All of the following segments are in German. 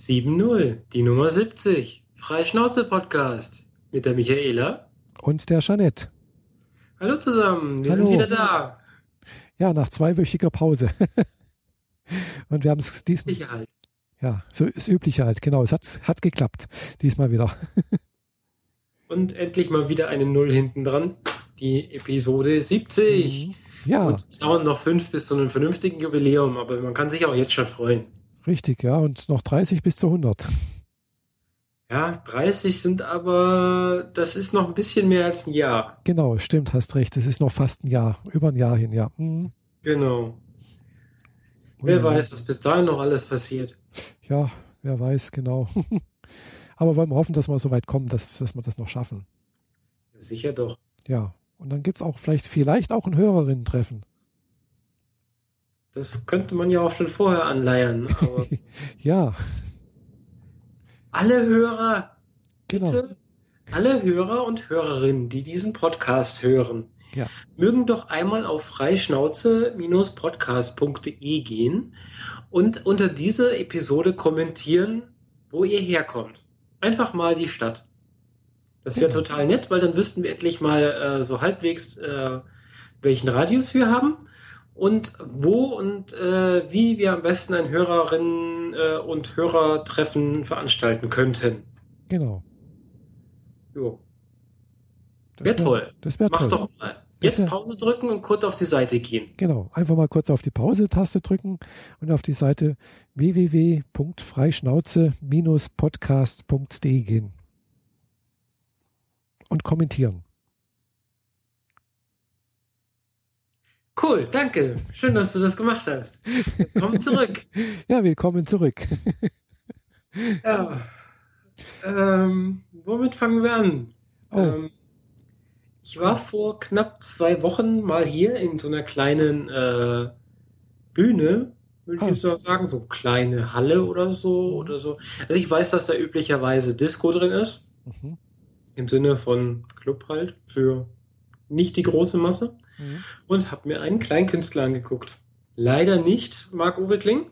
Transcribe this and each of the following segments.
7-0, die Nummer 70. Freischnauze-Podcast mit der Michaela. Und der Jeanette. Hallo zusammen, wir Hallo. sind wieder da. Ja, nach zweiwöchiger Pause. Und wir haben es diesmal, Sicher halt. ja, so ist übliche halt, genau. Es hat, hat geklappt. Diesmal wieder. Und endlich mal wieder eine Null hinten dran. Die Episode 70. Mhm. Ja, Und es dauern noch fünf bis zu einem vernünftigen Jubiläum, aber man kann sich auch jetzt schon freuen. Richtig, ja. Und noch 30 bis zu 100. Ja, 30 sind aber, das ist noch ein bisschen mehr als ein Jahr. Genau, stimmt, hast recht. Es ist noch fast ein Jahr, über ein Jahr hin, ja. Mhm. Genau. Wer Ja. weiß, was bis dahin noch alles passiert. Ja, wer weiß, genau. Aber wollen wir hoffen, dass wir so weit kommen, dass, dass wir das noch schaffen. Sicher doch. Ja. Und dann gibt es auch vielleicht, vielleicht auch ein Hörerinnen-Treffen. Das könnte man ja auch schon vorher anleiern. Ja, alle Hörer, genau. bitte, alle Hörer und Hörerinnen, die diesen Podcast hören, Ja. mögen doch einmal auf freischnauze-podcast.de gehen und unter dieser Episode kommentieren, wo ihr herkommt. Einfach mal die Stadt. Das wäre Genau. total nett, weil dann wüssten wir endlich mal äh, so halbwegs, äh, welchen Radius wir haben und wo und äh, wie wir am besten ein Hörerinnen- äh, und Hörertreffen veranstalten könnten. Genau. Jo. Das Wäre wär- toll. Das wäre Mach toll. doch mal. Das Jetzt Pause drücken und kurz auf die Seite gehen. Genau, einfach mal kurz auf die Pause-Taste drücken und auf die Seite www.freischnauze-podcast.de gehen. Und kommentieren. Cool, danke. Schön, dass du das gemacht hast. Komm zurück. Ja, willkommen zurück. Ja. Ähm, womit fangen wir an? Oh, Ähm, ich war vor knapp zwei Wochen mal hier in so einer kleinen äh, Bühne, würde ich mal sagen, so kleine Halle oder so oder so. Also ich weiß, dass da üblicherweise Disco drin ist, mhm. im Sinne von Club halt, für nicht die große Masse. Mhm. und habe mir einen Kleinkünstler angeguckt. Leider nicht Marc-Uwe Kling.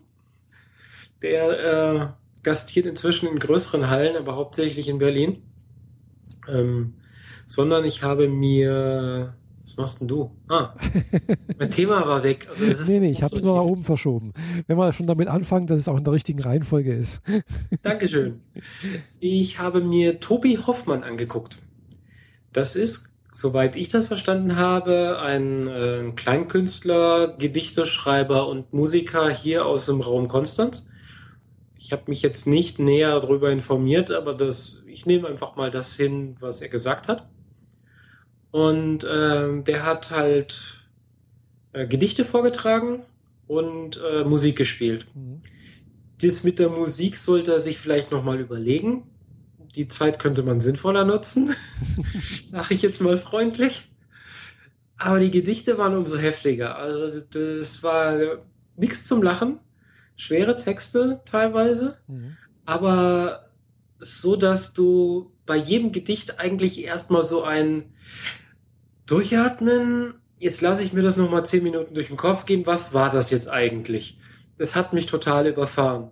Der äh, gastiert inzwischen in größeren Hallen, aber hauptsächlich in Berlin. Ähm, sondern ich habe mir. Was machst denn du? Ah, mein Thema war weg. Also nee, nee, ich habe es nur nach oben verschoben. Wenn wir schon damit anfangen, dass es auch in der richtigen Reihenfolge ist. Dankeschön. Ich habe mir Tobi Hoffmann angeguckt. Das ist, soweit ich das verstanden habe, ein äh, Kleinkünstler, Gedichteschreiber und Musiker hier aus dem Raum Konstanz. Ich habe mich jetzt nicht näher darüber informiert, aber das, ich nehme einfach mal das hin, was er gesagt hat. Und ähm, der hat halt äh, Gedichte vorgetragen und äh, Musik gespielt. Mhm. Das mit der Musik sollte er sich vielleicht nochmal überlegen. Die Zeit könnte man sinnvoller nutzen, sage ich jetzt mal freundlich. Aber die Gedichte waren umso heftiger. Also das war nichts zum Lachen. Schwere Texte teilweise, Mhm. aber so, dass du bei jedem Gedicht eigentlich erstmal so ein Durchatmen, jetzt lasse ich mir das nochmal zehn Minuten durch den Kopf gehen, was war das jetzt eigentlich? Das hat mich total überfahren.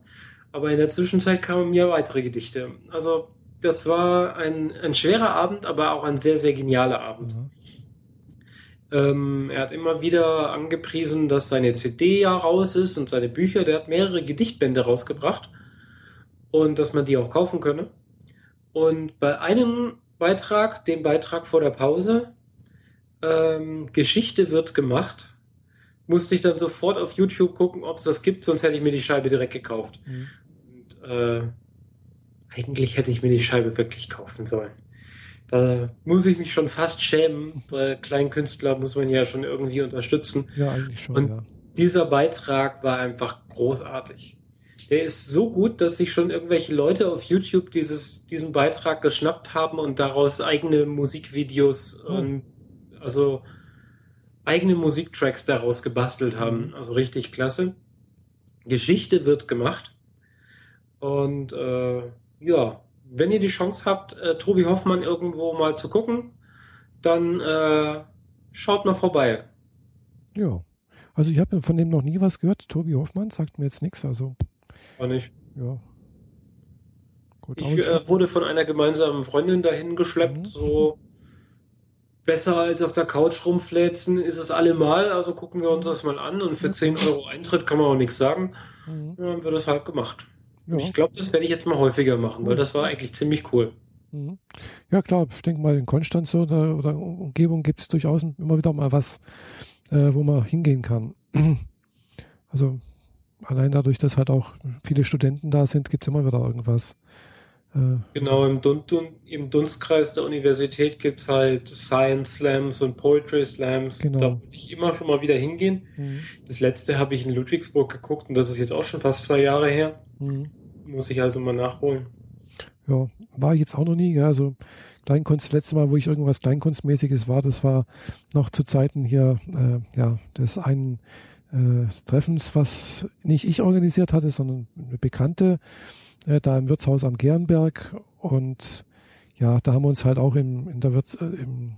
Aber in der Zwischenzeit kamen ja weitere Gedichte. Also das war ein, ein schwerer Abend, aber auch ein sehr, sehr genialer Abend. Mhm. Ähm, er hat immer wieder angepriesen, dass seine CD ja raus ist und seine Bücher. Der hat mehrere Gedichtbände rausgebracht und dass man die auch kaufen könne. Und bei einem Beitrag, dem Beitrag vor der Pause, ähm, Geschichte wird gemacht, musste ich dann sofort auf YouTube gucken, ob es das gibt, sonst hätte ich mir die Scheibe direkt gekauft. Mhm. Und, äh, eigentlich hätte ich mir die Scheibe wirklich kaufen sollen. Da muss ich mich schon fast schämen, weil Kleinkünstler muss man ja schon irgendwie unterstützen. Ja, eigentlich schon, Und- ja. Dieser Beitrag war einfach großartig. Der ist so gut, dass sich schon irgendwelche Leute auf YouTube dieses, diesen Beitrag geschnappt haben und daraus eigene Musikvideos, Hm. ähm, also eigene Musiktracks daraus gebastelt haben. Also richtig klasse. Geschichte wird gemacht. Und äh, ja, wenn ihr die Chance habt, äh, Tobi Hoffmann irgendwo mal zu gucken, dann äh, schaut mal vorbei. Ja. Also ich habe von dem noch nie was gehört. Tobi Hoffmann sagt mir jetzt nichts. Also War nicht. ja. Gut, ich äh, wurde von einer gemeinsamen Freundin dahin geschleppt, mhm. so besser als auf der Couch rumfläzen ist es allemal, also gucken wir uns das mal an und für 10 Euro Eintritt kann man auch nichts sagen. Mhm. Dann haben wir das halt gemacht. Ja. Ich glaube, das werde ich jetzt mal häufiger machen, weil das war eigentlich ziemlich cool. Mhm. Ja klar, ich denke mal in Konstanz oder, oder Umgebung gibt es durchaus immer wieder mal was, äh, wo man hingehen kann. Also allein dadurch, dass halt auch viele Studenten da sind, gibt es immer wieder irgendwas. Äh, genau, im, Dun im, Dunstkreis der Universität gibt es halt Science Slams und Poetry Slams. Genau. Da würde ich immer schon mal wieder hingehen. Mhm. Das letzte habe ich in Ludwigsburg geguckt und das ist jetzt auch schon fast zwei Jahre her. Mhm. Muss ich also mal nachholen. Ja, war ich jetzt auch noch nie. Ja, also Kleinkunst, das letzte Mal, wo ich irgendwas Kleinkunstmäßiges war, das war noch zu Zeiten hier, äh, ja, des einen äh, Treffens, was nicht ich organisiert hatte, sondern eine Bekannte äh, da im Wirtshaus am Gernberg und ja, da haben wir uns halt auch im, in der Wirts, äh, im,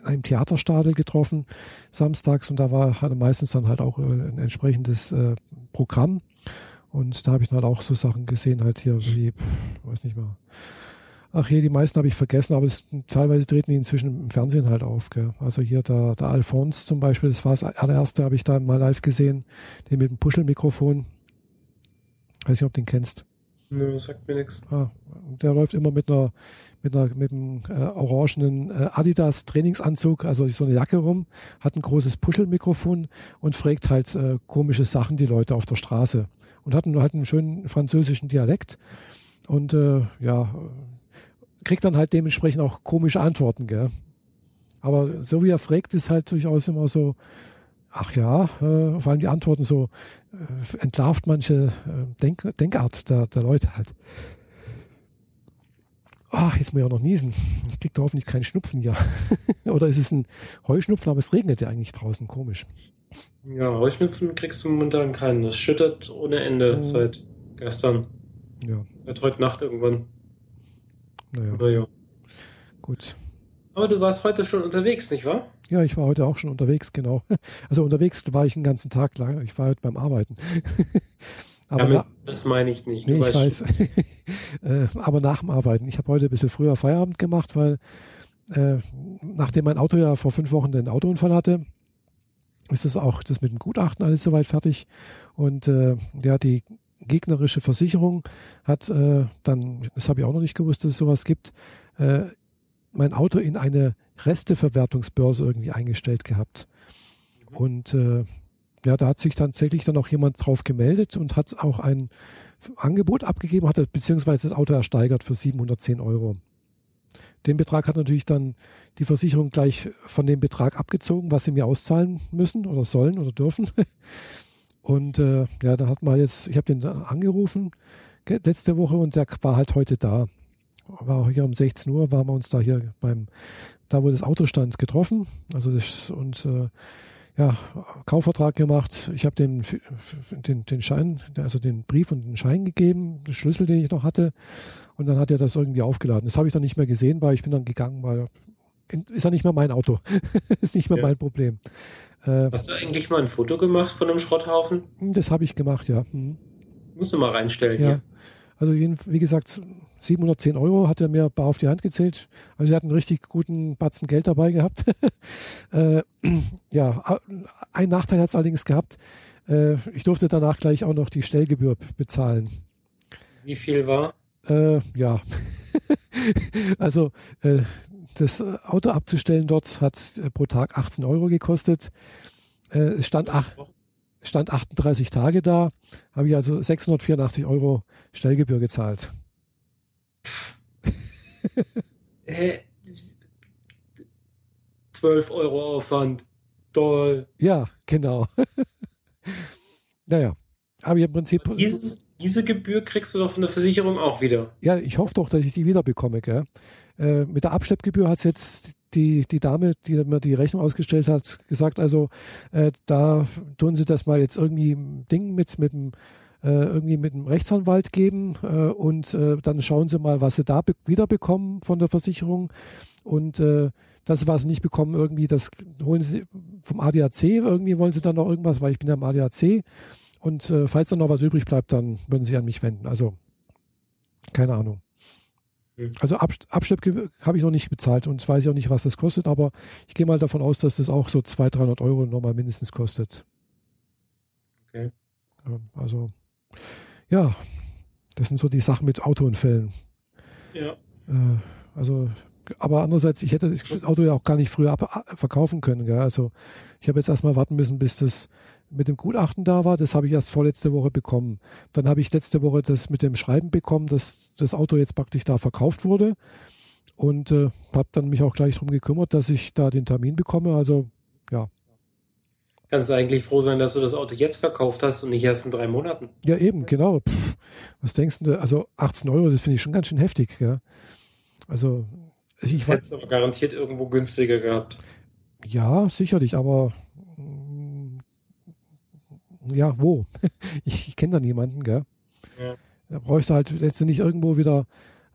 in einem Theaterstadel getroffen, samstags, und da war hatte meistens dann halt auch äh, ein entsprechendes äh, Programm. Und da habe ich dann halt auch so Sachen gesehen, halt hier wie, pf, weiß nicht mehr. Ach hier, die meisten habe ich vergessen, aber es, teilweise treten die inzwischen im Fernsehen halt auf. Gell? Also hier der, der Alphonse zum Beispiel, das war das allererste, habe ich da mal live gesehen, den mit dem Puschelmikrofon. Weiß nicht, ob du den kennst. Nö, sagt mir nichts. Ah, der läuft immer mit einer mit einer mit einem äh, orangenen äh, Adidas Trainingsanzug, also so eine Jacke rum, hat ein großes Puschelmikrofon und fragt halt äh, komische Sachen die Leute auf der Straße und hat einen, hat einen schönen französischen Dialekt und äh, ja kriegt dann halt dementsprechend auch komische Antworten, gell? Aber so wie er fragt, ist halt durchaus immer so, ach ja, äh, vor allem die Antworten so äh, entlarvt manche äh, Denk Denkart der, der Leute halt. Ach, jetzt muss ich auch noch niesen. Ich krieg da hoffentlich keinen Schnupfen hier. Oder ist es ein Heuschnupfen, aber es regnet ja eigentlich draußen, komisch. Ja, Heuschnupfen kriegst du momentan keinen. Es schüttet ohne Ende oh. seit gestern. Ja. Seit heute Nacht irgendwann. Naja. naja. Gut. Aber du warst heute schon unterwegs, nicht wahr? Ja, ich war heute auch schon unterwegs, genau. Also unterwegs war ich den ganzen Tag lang. Ich war heute beim Arbeiten. aber ja, das meine ich nicht. Nee, ich weiß. Äh, aber nach dem Arbeiten. Ich habe heute ein bisschen früher Feierabend gemacht, weil äh, nachdem mein Auto ja vor fünf Wochen den Autounfall hatte, ist es auch das mit dem Gutachten alles soweit fertig. Und äh, ja, die gegnerische Versicherung hat äh, dann, das habe ich auch noch nicht gewusst, dass es sowas gibt, äh, mein Auto in eine Resteverwertungsbörse irgendwie eingestellt gehabt. Mhm. Und äh, ja, da hat sich tatsächlich dann auch jemand drauf gemeldet und hat auch ein Angebot abgegeben, hat beziehungsweise das Auto ersteigert für 710 Euro. Den Betrag hat natürlich dann die Versicherung gleich von dem Betrag abgezogen, was sie mir auszahlen müssen oder sollen oder dürfen. Und äh, ja, da hat man jetzt, ich habe den angerufen letzte Woche und der war halt heute da war auch hier um 16 Uhr, waren wir uns da hier beim, da wo das Auto stand, getroffen. Also das, und äh, ja, Kaufvertrag gemacht. Ich habe den, den, den Schein, also den Brief und den Schein gegeben, den Schlüssel, den ich noch hatte. Und dann hat er das irgendwie aufgeladen. Das habe ich dann nicht mehr gesehen, weil ich bin dann gegangen, weil ist ja nicht mehr mein Auto. ist nicht mehr ja. mein Problem. Äh, Hast du eigentlich mal ein Foto gemacht von einem Schrotthaufen? Das habe ich gemacht, ja. Hm. Musst du mal reinstellen ja. hier. Also wie gesagt, 710 Euro hat er mir bar auf die Hand gezählt. Also er hat einen richtig guten Batzen Geld dabei gehabt. äh, ja, ein Nachteil hat es allerdings gehabt. Äh, ich durfte danach gleich auch noch die Stellgebühr bezahlen. Wie viel war? Äh, ja, also äh, das Auto abzustellen dort hat pro Tag 18 Euro gekostet. Äh, es stand, ach, stand 38 Tage da, habe ich also 684 Euro Stellgebühr gezahlt. Hä? 12 Euro Aufwand. Toll. Ja, genau. naja, aber im Prinzip. Dieses, diese Gebühr kriegst du doch von der Versicherung auch wieder. Ja, ich hoffe doch, dass ich die wieder bekomme. Gell? Äh, mit der Abschleppgebühr hat es jetzt die, die Dame, die mir die Rechnung ausgestellt hat, gesagt, also äh, da tun sie das mal jetzt irgendwie Ding mit, mit dem irgendwie mit einem Rechtsanwalt geben äh, und äh, dann schauen sie mal, was sie da be wiederbekommen von der Versicherung und äh, das, was sie nicht bekommen, irgendwie, das holen sie vom ADAC, irgendwie wollen sie dann noch irgendwas, weil ich bin ja im ADAC und äh, falls dann noch was übrig bleibt, dann würden sie an mich wenden. Also keine Ahnung. Also Abschlepp habe ich noch nicht bezahlt und weiß ich auch nicht, was das kostet, aber ich gehe mal davon aus, dass das auch so 200, 300 Euro nochmal mindestens kostet. Okay. Also, ja, das sind so die Sachen mit Autounfällen. Ja. Äh, also, aber andererseits, ich hätte das Auto ja auch gar nicht früher ab, verkaufen können. Gell? Also, ich habe jetzt erstmal warten müssen, bis das mit dem Gutachten da war. Das habe ich erst vorletzte Woche bekommen. Dann habe ich letzte Woche das mit dem Schreiben bekommen, dass das Auto jetzt praktisch da verkauft wurde. Und äh, habe dann mich auch gleich darum gekümmert, dass ich da den Termin bekomme. Also, ja, kannst du eigentlich froh sein, dass du das Auto jetzt verkauft hast und nicht erst in drei Monaten. Ja, eben, genau. Pff, was denkst du? Also 18 Euro, das finde ich schon ganz schön heftig. Ja. Also ich, ich hätte es aber garantiert irgendwo günstiger gehabt. Ja, sicherlich, aber mm, ja, wo? ich, ich kenne da niemanden, gell? Ja. Da bräuchst du halt letztendlich irgendwo wieder,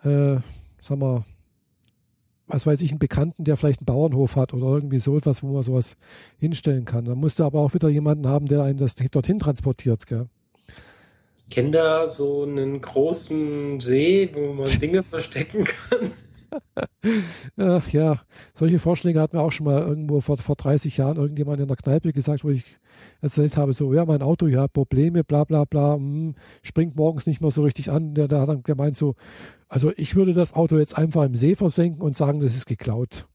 äh, sag mal, was weiß ich, einen Bekannten, der vielleicht einen Bauernhof hat oder irgendwie so etwas, wo man sowas hinstellen kann. Dann musst du aber auch wieder jemanden haben, der einen das dorthin transportiert, gell? Ich kenne da so einen großen See, wo man Dinge verstecken kann. Ach ja, solche Vorschläge hat mir auch schon mal irgendwo vor, vor 30 Jahren irgendjemand in der Kneipe gesagt, wo ich erzählt habe, so, ja, mein Auto, ja, Probleme, bla bla bla, hm, springt morgens nicht mehr so richtig an. Der, der hat dann gemeint so, also ich würde das Auto jetzt einfach im See versenken und sagen, das ist geklaut.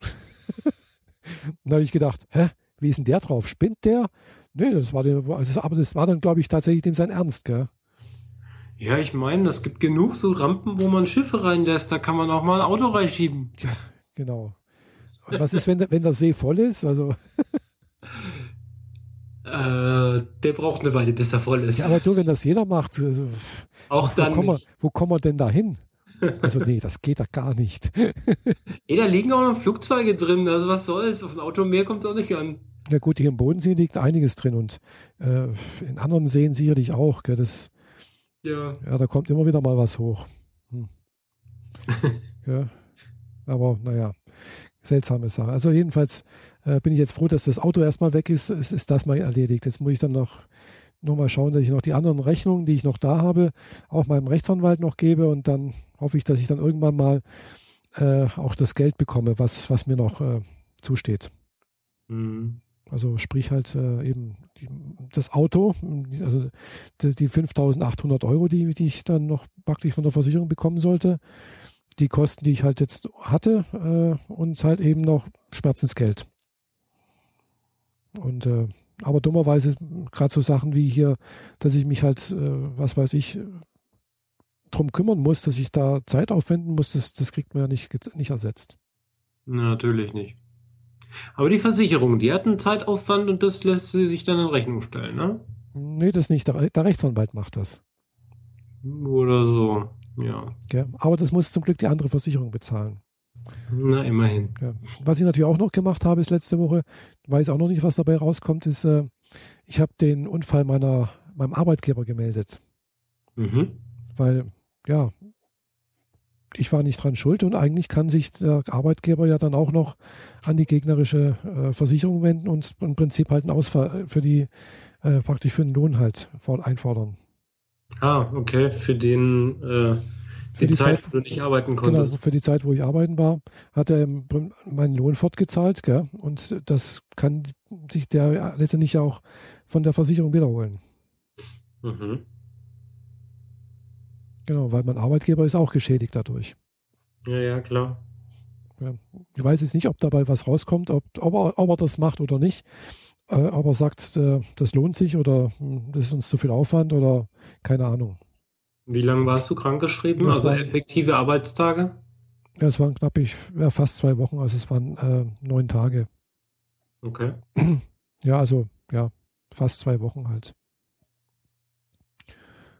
da habe ich gedacht, hä, wie ist denn der drauf? Spinnt der? Nee, das war der, aber das war dann, glaube ich, tatsächlich dem sein Ernst, gell? Ja, ich meine, es gibt genug so Rampen, wo man Schiffe reinlässt, da kann man auch mal ein Auto reinschieben. Ja, genau. Und was ist, wenn, der, wenn der See voll ist? Also. Äh, der braucht eine Weile, bis er voll ist. Ja, aber du, wenn das jeder macht, also, auch wo dann. Kommen wir, wo kommen wir denn da hin? Also, nee, das geht da gar nicht. Ey, da liegen auch noch Flugzeuge drin, also was soll's? Auf ein Auto mehr kommt es auch nicht an. Ja, gut, hier im Bodensee liegt einiges drin und äh, in anderen Seen sicherlich auch. Gell, das, ja. ja, da kommt immer wieder mal was hoch. Hm. ja, aber naja, seltsame Sache. Also, jedenfalls äh, bin ich jetzt froh, dass das Auto erstmal weg ist. Es ist das mal erledigt. Jetzt muss ich dann noch, noch mal schauen, dass ich noch die anderen Rechnungen, die ich noch da habe, auch meinem Rechtsanwalt noch gebe und dann hoffe ich, dass ich dann irgendwann mal äh, auch das Geld bekomme, was, was mir noch äh, zusteht. Mhm. Also sprich halt äh, eben das Auto, also die, die 5800 Euro, die, die ich dann noch praktisch von der Versicherung bekommen sollte, die Kosten, die ich halt jetzt hatte äh, und halt eben noch Schmerzensgeld. Und äh, aber dummerweise gerade so Sachen wie hier, dass ich mich halt, äh, was weiß ich, drum kümmern muss, dass ich da Zeit aufwenden muss, das, das kriegt man ja nicht, nicht ersetzt. natürlich nicht. Aber die Versicherung, die hat einen Zeitaufwand und das lässt sie sich dann in Rechnung stellen, ne? Nee, das nicht. Der, der Rechtsanwalt macht das. Oder so, ja. ja. Aber das muss zum Glück die andere Versicherung bezahlen. Na, immerhin. Ja. Was ich natürlich auch noch gemacht habe, ist letzte Woche, weiß auch noch nicht, was dabei rauskommt, ist, äh, ich habe den Unfall meiner, meinem Arbeitgeber gemeldet. Mhm. Weil, ja, ich war nicht dran schuld und eigentlich kann sich der Arbeitgeber ja dann auch noch an die gegnerische äh, Versicherung wenden und im Prinzip halt einen Ausfall für die, äh, praktisch für den Lohn halt einfordern. Ah, okay, für den äh, für die, die Zeit, Zeit, wo du nicht arbeiten konntest. Genau, für die Zeit, wo ich arbeiten war, hat er meinen Lohn fortgezahlt, gell? Und das kann sich der letztendlich auch von der Versicherung wiederholen. Mhm. Genau, weil mein Arbeitgeber ist auch geschädigt dadurch. Ja, ja, klar. Ja, ich weiß jetzt nicht, ob dabei was rauskommt, ob, ob, er, ob er das macht oder nicht. Äh, aber sagt, äh, das lohnt sich oder hm, das ist uns zu viel Aufwand oder keine Ahnung. Wie lange warst du krankgeschrieben? Das also waren, effektive Arbeitstage? Ja, es waren knapp ich, ja, fast zwei Wochen, also es waren äh, neun Tage. Okay. Ja, also ja, fast zwei Wochen halt.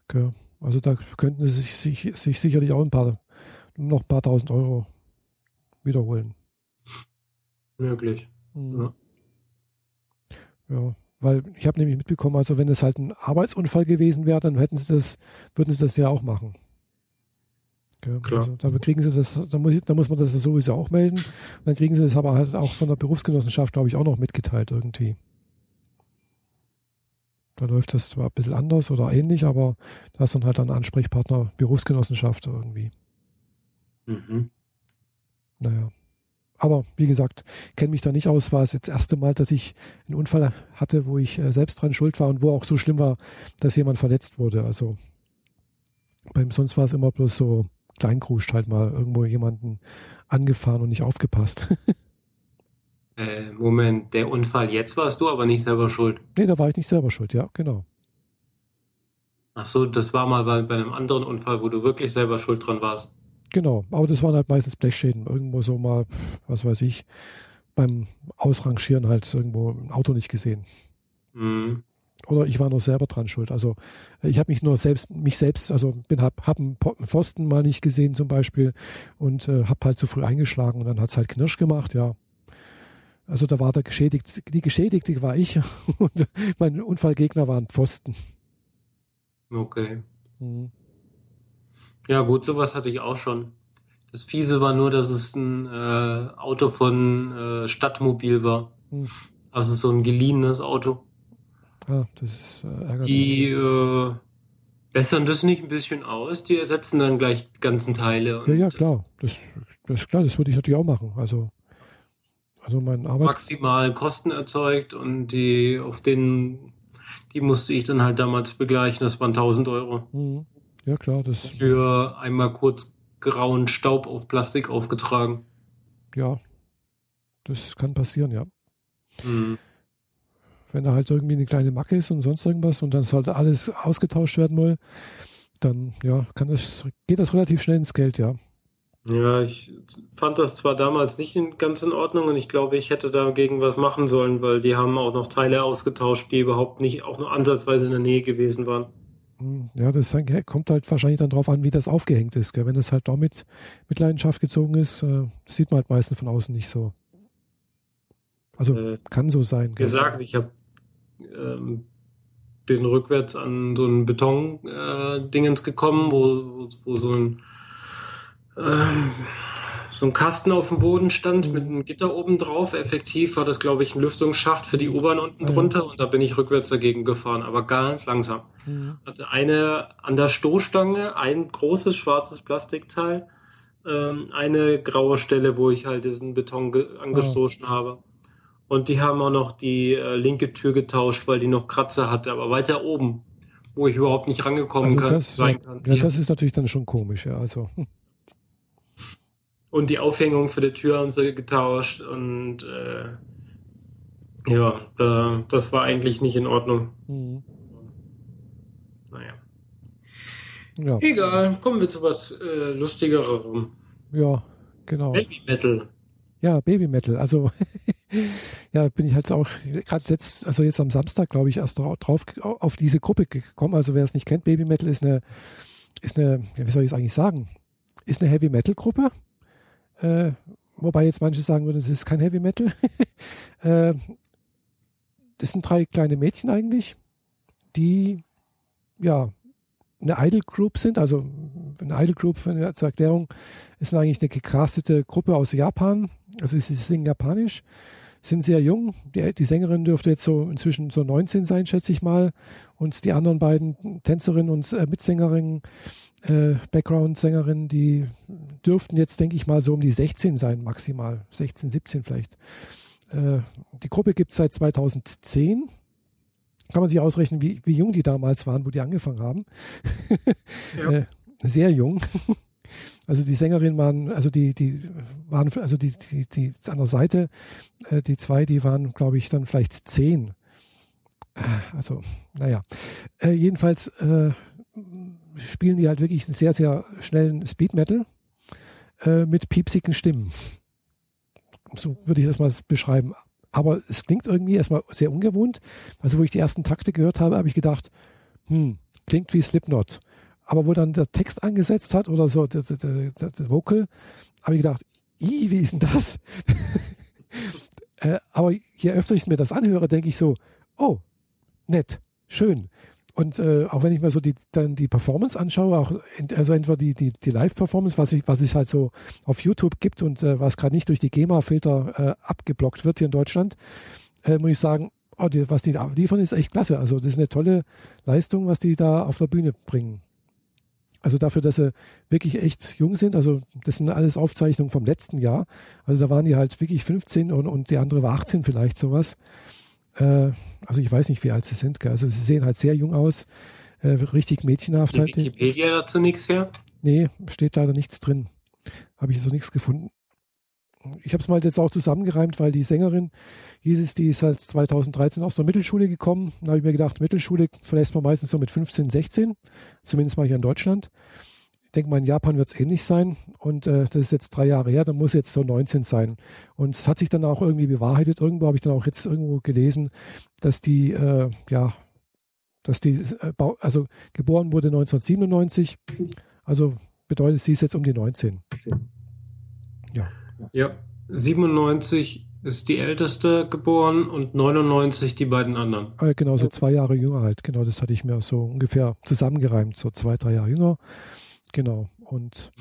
Okay. Also da könnten sie sich, sich, sich sicherlich auch ein paar, noch ein paar tausend Euro wiederholen. Möglich. Mhm. Ja. ja. Weil ich habe nämlich mitbekommen, also wenn es halt ein Arbeitsunfall gewesen wäre, dann hätten sie das, würden sie das ja auch machen. Okay, Klar. Also, dafür kriegen sie das, da muss, da muss man das sowieso auch melden. Und dann kriegen sie das aber halt auch von der Berufsgenossenschaft, glaube ich, auch noch mitgeteilt irgendwie. Da läuft das zwar ein bisschen anders oder ähnlich, aber da ist dann halt ein Ansprechpartner Berufsgenossenschaft irgendwie. Mhm. Naja. Aber wie gesagt, kenne mich da nicht aus. War es jetzt das erste Mal, dass ich einen Unfall hatte, wo ich äh, selbst dran schuld war und wo auch so schlimm war, dass jemand verletzt wurde. Also beim sonst war es immer bloß so Kleinkruscht halt mal irgendwo jemanden angefahren und nicht aufgepasst. äh, Moment, der Unfall jetzt warst du aber nicht selber schuld. Nee, da war ich nicht selber schuld, ja, genau. Ach so, das war mal bei, bei einem anderen Unfall, wo du wirklich selber schuld dran warst. Genau, aber das waren halt meistens Blechschäden. Irgendwo so mal, was weiß ich, beim Ausrangieren halt irgendwo ein Auto nicht gesehen. Mhm. Oder ich war nur selber dran schuld. Also ich habe mich nur selbst, mich selbst, also bin hab, hab einen Pfosten mal nicht gesehen zum Beispiel und äh, habe halt zu früh eingeschlagen und dann hat es halt Knirsch gemacht, ja. Also da war der Geschädigte, die Geschädigte war ich und mein Unfallgegner war ein Pfosten. Okay. Mhm. Ja, gut, sowas hatte ich auch schon. Das Fiese war nur, dass es ein äh, Auto von äh, Stadtmobil war. Hm. Also so ein geliehenes Auto. Ah, das ist äh, ärgerlich. Die äh, bessern das nicht ein bisschen aus, die ersetzen dann gleich die ganzen Teile. ja, ja, klar. Das, das ist klar, das würde ich natürlich auch machen. Also, also mein Arbeit maximal Kosten erzeugt und die auf den die musste ich dann halt damals begleichen, das waren 1000 Euro. Mhm. Ja, klar. Das Für einmal kurz grauen Staub auf Plastik aufgetragen. Ja, das kann passieren, ja. Mhm. Wenn da halt irgendwie eine kleine Macke ist und sonst irgendwas und dann sollte alles ausgetauscht werden will, dann ja, kann das, geht das relativ schnell ins Geld, ja. Ja, ich fand das zwar damals nicht ganz in Ordnung und ich glaube, ich hätte dagegen was machen sollen, weil die haben auch noch Teile ausgetauscht, die überhaupt nicht auch nur ansatzweise in der Nähe gewesen waren. Hm, ja, das kommt halt wahrscheinlich dann darauf an, wie das aufgehängt ist. Gell? Wenn das halt damit mit Leidenschaft gezogen ist, äh, sieht man halt meistens von außen nicht so. Also äh, kann so sein. Gell? Gesagt, ich habe ähm, bin rückwärts an so ein Beton-Dingens äh, gekommen, wo, wo, so ein ähm, so ein Kasten auf dem Boden stand mit einem Gitter oben drauf. Effektiv war das, glaube ich, ein Lüftungsschacht für die U-Bahn unten ah, drunter und da bin ich rückwärts dagegen gefahren, aber ganz langsam. Mhm. Hatte eine an der Stoßstange, ein großes schwarzes Plastikteil, ähm, eine graue Stelle, wo ich halt diesen Beton angestoßen oh. habe. Und die haben auch noch die äh, linke Tür getauscht, weil die noch Kratzer hatte, aber weiter oben, wo ich überhaupt nicht rangekommen also kann, das, sein kann. Ja, das ist natürlich dann schon komisch, ja. Also. Und die Aufhängung für die Tür haben sie getauscht und äh, ja, da, das war eigentlich nicht in Ordnung. Mhm. Naja. Ja. Egal, kommen wir zu was äh, Lustigerem. Ja, genau. Baby Metal. Ja, Baby Metal. Also ja, bin ich halt auch gerade jetzt, also jetzt am Samstag, glaube ich, erst drauf auf diese Gruppe gekommen. Also wer es nicht kennt, Baby Metal ist eine, ist eine, wie soll ich es eigentlich sagen? Ist eine Heavy Metal Gruppe äh, wobei jetzt manche sagen würden, es ist kein Heavy Metal. äh, das sind drei kleine Mädchen eigentlich, die ja eine Idol Group sind. Also eine Idol Group, zur Erklärung, ist eigentlich eine gecastete Gruppe aus Japan. Also sie singen japanisch, sind sehr jung. Die, die Sängerin dürfte jetzt so inzwischen so 19 sein, schätze ich mal. Und die anderen beiden Tänzerinnen und äh, Mitsängerinnen äh, Background-Sängerinnen, die dürften jetzt, denke ich mal, so um die 16 sein, maximal. 16, 17 vielleicht. Äh, die Gruppe gibt es seit 2010. Kann man sich ausrechnen, wie, wie jung die damals waren, wo die angefangen haben. Ja. äh, sehr jung. Also die Sängerinnen waren, also die, die waren, also die, die, die an der Seite, äh, die zwei, die waren, glaube ich, dann vielleicht zehn. Äh, also, naja. Äh, jedenfalls äh, spielen die halt wirklich einen sehr, sehr schnellen Speed Metal äh, mit piepsigen Stimmen. So würde ich das mal beschreiben. Aber es klingt irgendwie erstmal sehr ungewohnt. Also, wo ich die ersten Takte gehört habe, habe ich gedacht, hm, klingt wie Slipknot. Aber wo dann der Text angesetzt hat oder so, der, der, der, der Vocal, habe ich gedacht, wie ist denn das? äh, aber je öfter ich mir das anhöre, denke ich so, oh, nett, schön. Und äh, auch wenn ich mir so die, dann die Performance anschaue, auch also entweder die, die, die Live-Performance, was, ich, was es halt so auf YouTube gibt und äh, was gerade nicht durch die GEMA-Filter äh, abgeblockt wird hier in Deutschland, äh, muss ich sagen, oh, die, was die da liefern, ist echt klasse. Also das ist eine tolle Leistung, was die da auf der Bühne bringen. Also dafür, dass sie wirklich echt jung sind, also das sind alles Aufzeichnungen vom letzten Jahr. Also da waren die halt wirklich 15 und, und die andere war 18 vielleicht sowas. Äh, also ich weiß nicht, wie alt sie sind. Gell? Also sie sehen halt sehr jung aus, äh, richtig mädchenhaft Die halt. Wikipedia dazu nichts her? Nee, steht leider nichts drin. Habe ich so nichts gefunden. Ich habe es mal jetzt auch zusammengereimt, weil die Sängerin hieß es, die ist halt 2013 aus der Mittelschule gekommen. Da habe ich mir gedacht, Mittelschule verlässt man meistens so mit 15, 16, zumindest mal hier in Deutschland. Ich denke mal, in Japan wird es ähnlich sein. Und äh, das ist jetzt drei Jahre her, dann muss jetzt so 19 sein. Und es hat sich dann auch irgendwie bewahrheitet. Irgendwo habe ich dann auch jetzt irgendwo gelesen, dass die, äh, ja, dass die, äh, also geboren wurde 1997. Also bedeutet, sie ist jetzt um die 19. Ja. Ja, 97 ist die älteste geboren und 99 die beiden anderen. Ah, genau, so zwei Jahre jünger halt. Genau, das hatte ich mir so ungefähr zusammengereimt, so zwei, drei Jahre jünger. Genau. Und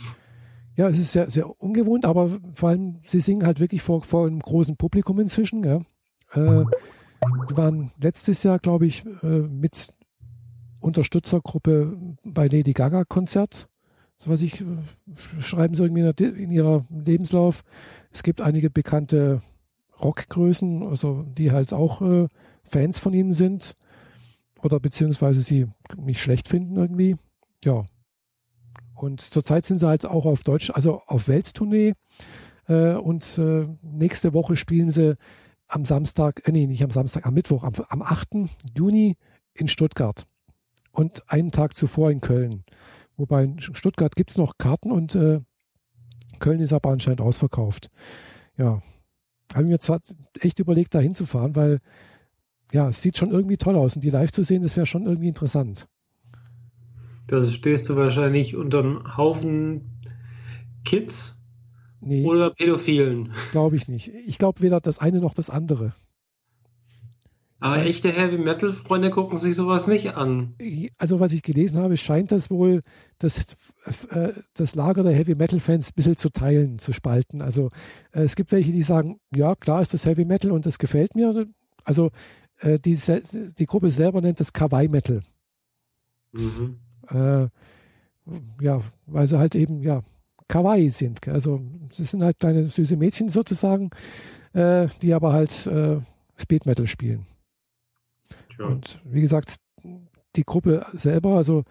ja, es ist sehr, sehr ungewohnt, aber vor allem, sie singen halt wirklich vor, vor einem großen Publikum inzwischen. Ja. Äh, die waren letztes Jahr, glaube ich, äh, mit Unterstützergruppe bei Lady Gaga Konzert so was ich, äh, schreiben sie irgendwie in ihrer Lebenslauf. Es gibt einige bekannte Rockgrößen, also die halt auch äh, Fans von ihnen sind oder beziehungsweise sie nicht schlecht finden irgendwie. Ja. Und zurzeit sind sie halt auch auf Deutsch, also auf Welttournee. Äh, und äh, nächste Woche spielen sie am Samstag, äh, nee, nicht am Samstag, am Mittwoch, am, am 8. Juni in Stuttgart und einen Tag zuvor in Köln. Wobei in Stuttgart gibt es noch Karten und äh, Köln ist aber anscheinend ausverkauft. Ja, habe ich mir zwar echt überlegt, da hinzufahren, weil ja, es sieht schon irgendwie toll aus und die live zu sehen, das wäre schon irgendwie interessant. Da stehst du wahrscheinlich unter einem Haufen Kids nee, oder Pädophilen. Glaube ich nicht. Ich glaube weder das eine noch das andere. Aber echte Heavy Metal Freunde gucken sich sowas nicht an. Also was ich gelesen habe, scheint das wohl das, äh, das Lager der Heavy Metal Fans ein bisschen zu teilen, zu spalten. Also äh, es gibt welche, die sagen, ja klar ist das Heavy Metal und das gefällt mir. Also äh, die, die Gruppe selber nennt das Kawaii Metal. Mhm. Ja, weil sie halt eben ja Kawaii sind. Also sie sind halt kleine süße Mädchen sozusagen, die aber halt Speed Metal spielen. Ja. Und wie gesagt, die Gruppe selber, also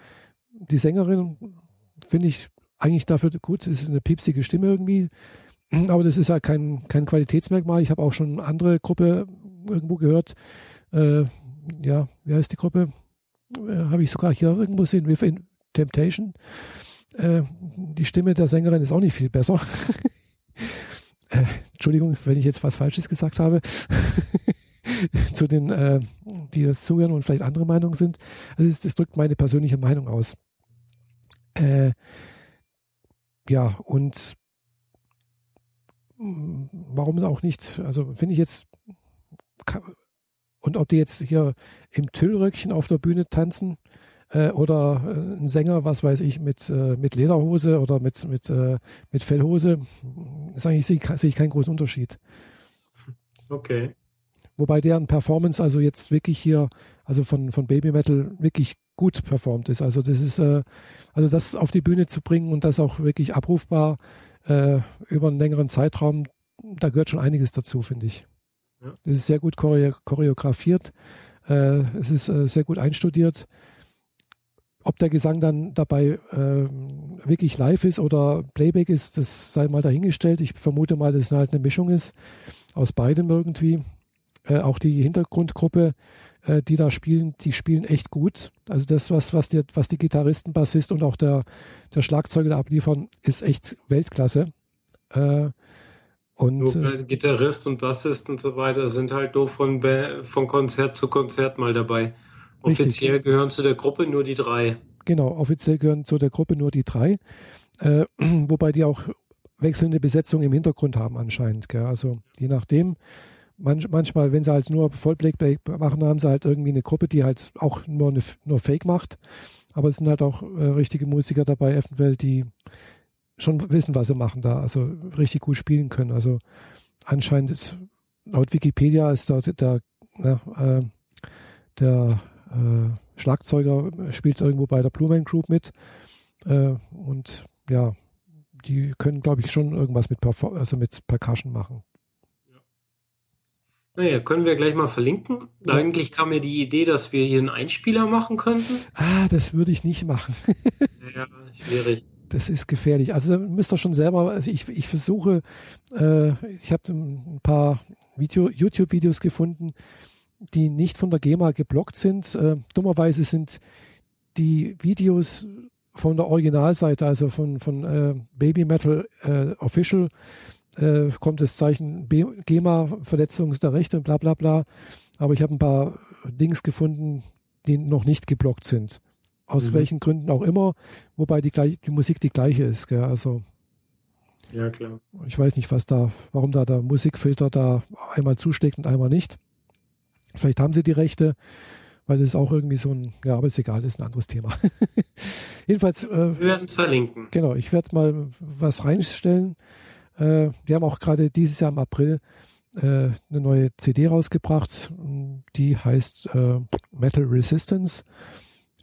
die Sängerin, finde ich eigentlich dafür gut. Es ist eine piepsige Stimme irgendwie, aber das ist halt kein, kein Qualitätsmerkmal. Ich habe auch schon andere Gruppe irgendwo gehört. Äh, ja, wie heißt die Gruppe? Äh, habe ich sogar hier irgendwo gesehen, Within Temptation. Äh, die Stimme der Sängerin ist auch nicht viel besser. Äh, Entschuldigung, wenn ich jetzt was Falsches gesagt habe. zu den, äh, die das zuhören und vielleicht andere Meinungen sind. Also es, es drückt meine persönliche Meinung aus. Äh, ja, und mm, warum auch nicht? Also finde ich jetzt, und ob die jetzt hier im Tüllröckchen auf der Bühne tanzen äh, oder äh, ein Sänger, was weiß ich, mit, äh, mit Lederhose oder mit, mit, mit Fellhose, sage ich, sehe seh ich keinen großen Unterschied. Okay. Wobei deren Performance also jetzt wirklich hier, also von, von Baby Metal wirklich gut performt ist. Also das ist, äh, also das auf die Bühne zu bringen und das auch wirklich abrufbar äh, über einen längeren Zeitraum, da gehört schon einiges dazu, finde ich. Ja. Das ist sehr gut choreo choreografiert, äh, es ist äh, sehr gut einstudiert. Ob der Gesang dann dabei äh, wirklich live ist oder Playback ist, das sei mal dahingestellt. Ich vermute mal, dass es halt eine Mischung ist aus beidem irgendwie. Äh, auch die Hintergrundgruppe, äh, die da spielen, die spielen echt gut. Also das, was, was, die, was die Gitarristen, Bassist und auch der, der Schlagzeuger da abliefern, ist echt Weltklasse. Äh, und, nur, äh, Gitarrist und Bassist und so weiter sind halt nur von, von Konzert zu Konzert mal dabei. Offiziell richtig. gehören zu der Gruppe nur die drei. Genau, offiziell gehören zu der Gruppe nur die drei. Äh, wobei die auch wechselnde Besetzung im Hintergrund haben anscheinend. Gell? Also je nachdem, manch, manchmal, wenn sie halt nur Vollplayback machen, haben sie halt irgendwie eine Gruppe, die halt auch nur, eine, nur Fake macht. Aber es sind halt auch äh, richtige Musiker dabei, eventuell, die schon wissen, was sie machen da, also richtig gut spielen können. Also anscheinend ist, laut Wikipedia ist da der, der, äh, der äh, Schlagzeuger spielt irgendwo bei der Blue Man Group mit. Äh, und ja, die können, glaube ich, schon irgendwas mit, Perfor also mit Percussion machen. Naja, können wir gleich mal verlinken. Ja. Eigentlich kam mir die Idee, dass wir hier einen Einspieler machen könnten. Ah, das würde ich nicht machen. ja, schwierig. Das ist gefährlich. Also da müsst ihr schon selber, also ich, ich versuche, äh, ich habe ein paar Video, YouTube-Videos gefunden, die nicht von der GEMA geblockt sind. Äh, dummerweise sind die Videos von der Originalseite, also von, von äh, Baby Metal äh, Official, äh, kommt das Zeichen GEMA-Verletzung der Rechte und bla bla bla. Aber ich habe ein paar Dings gefunden, die noch nicht geblockt sind. Aus mhm. welchen Gründen auch immer, wobei die, gleich, die Musik die gleiche ist. Gell? Also, ja, klar. Ich weiß nicht, was da, warum da der Musikfilter da einmal zuschlägt und einmal nicht. Vielleicht haben sie die Rechte, weil das ist auch irgendwie so ein, ja, aber ist egal, ist ein anderes Thema. Jedenfalls. Äh, Wir werden es verlinken. Genau, ich werde mal was reinstellen. Äh, die haben auch gerade dieses Jahr im April äh, eine neue CD rausgebracht, die heißt äh, Metal Resistance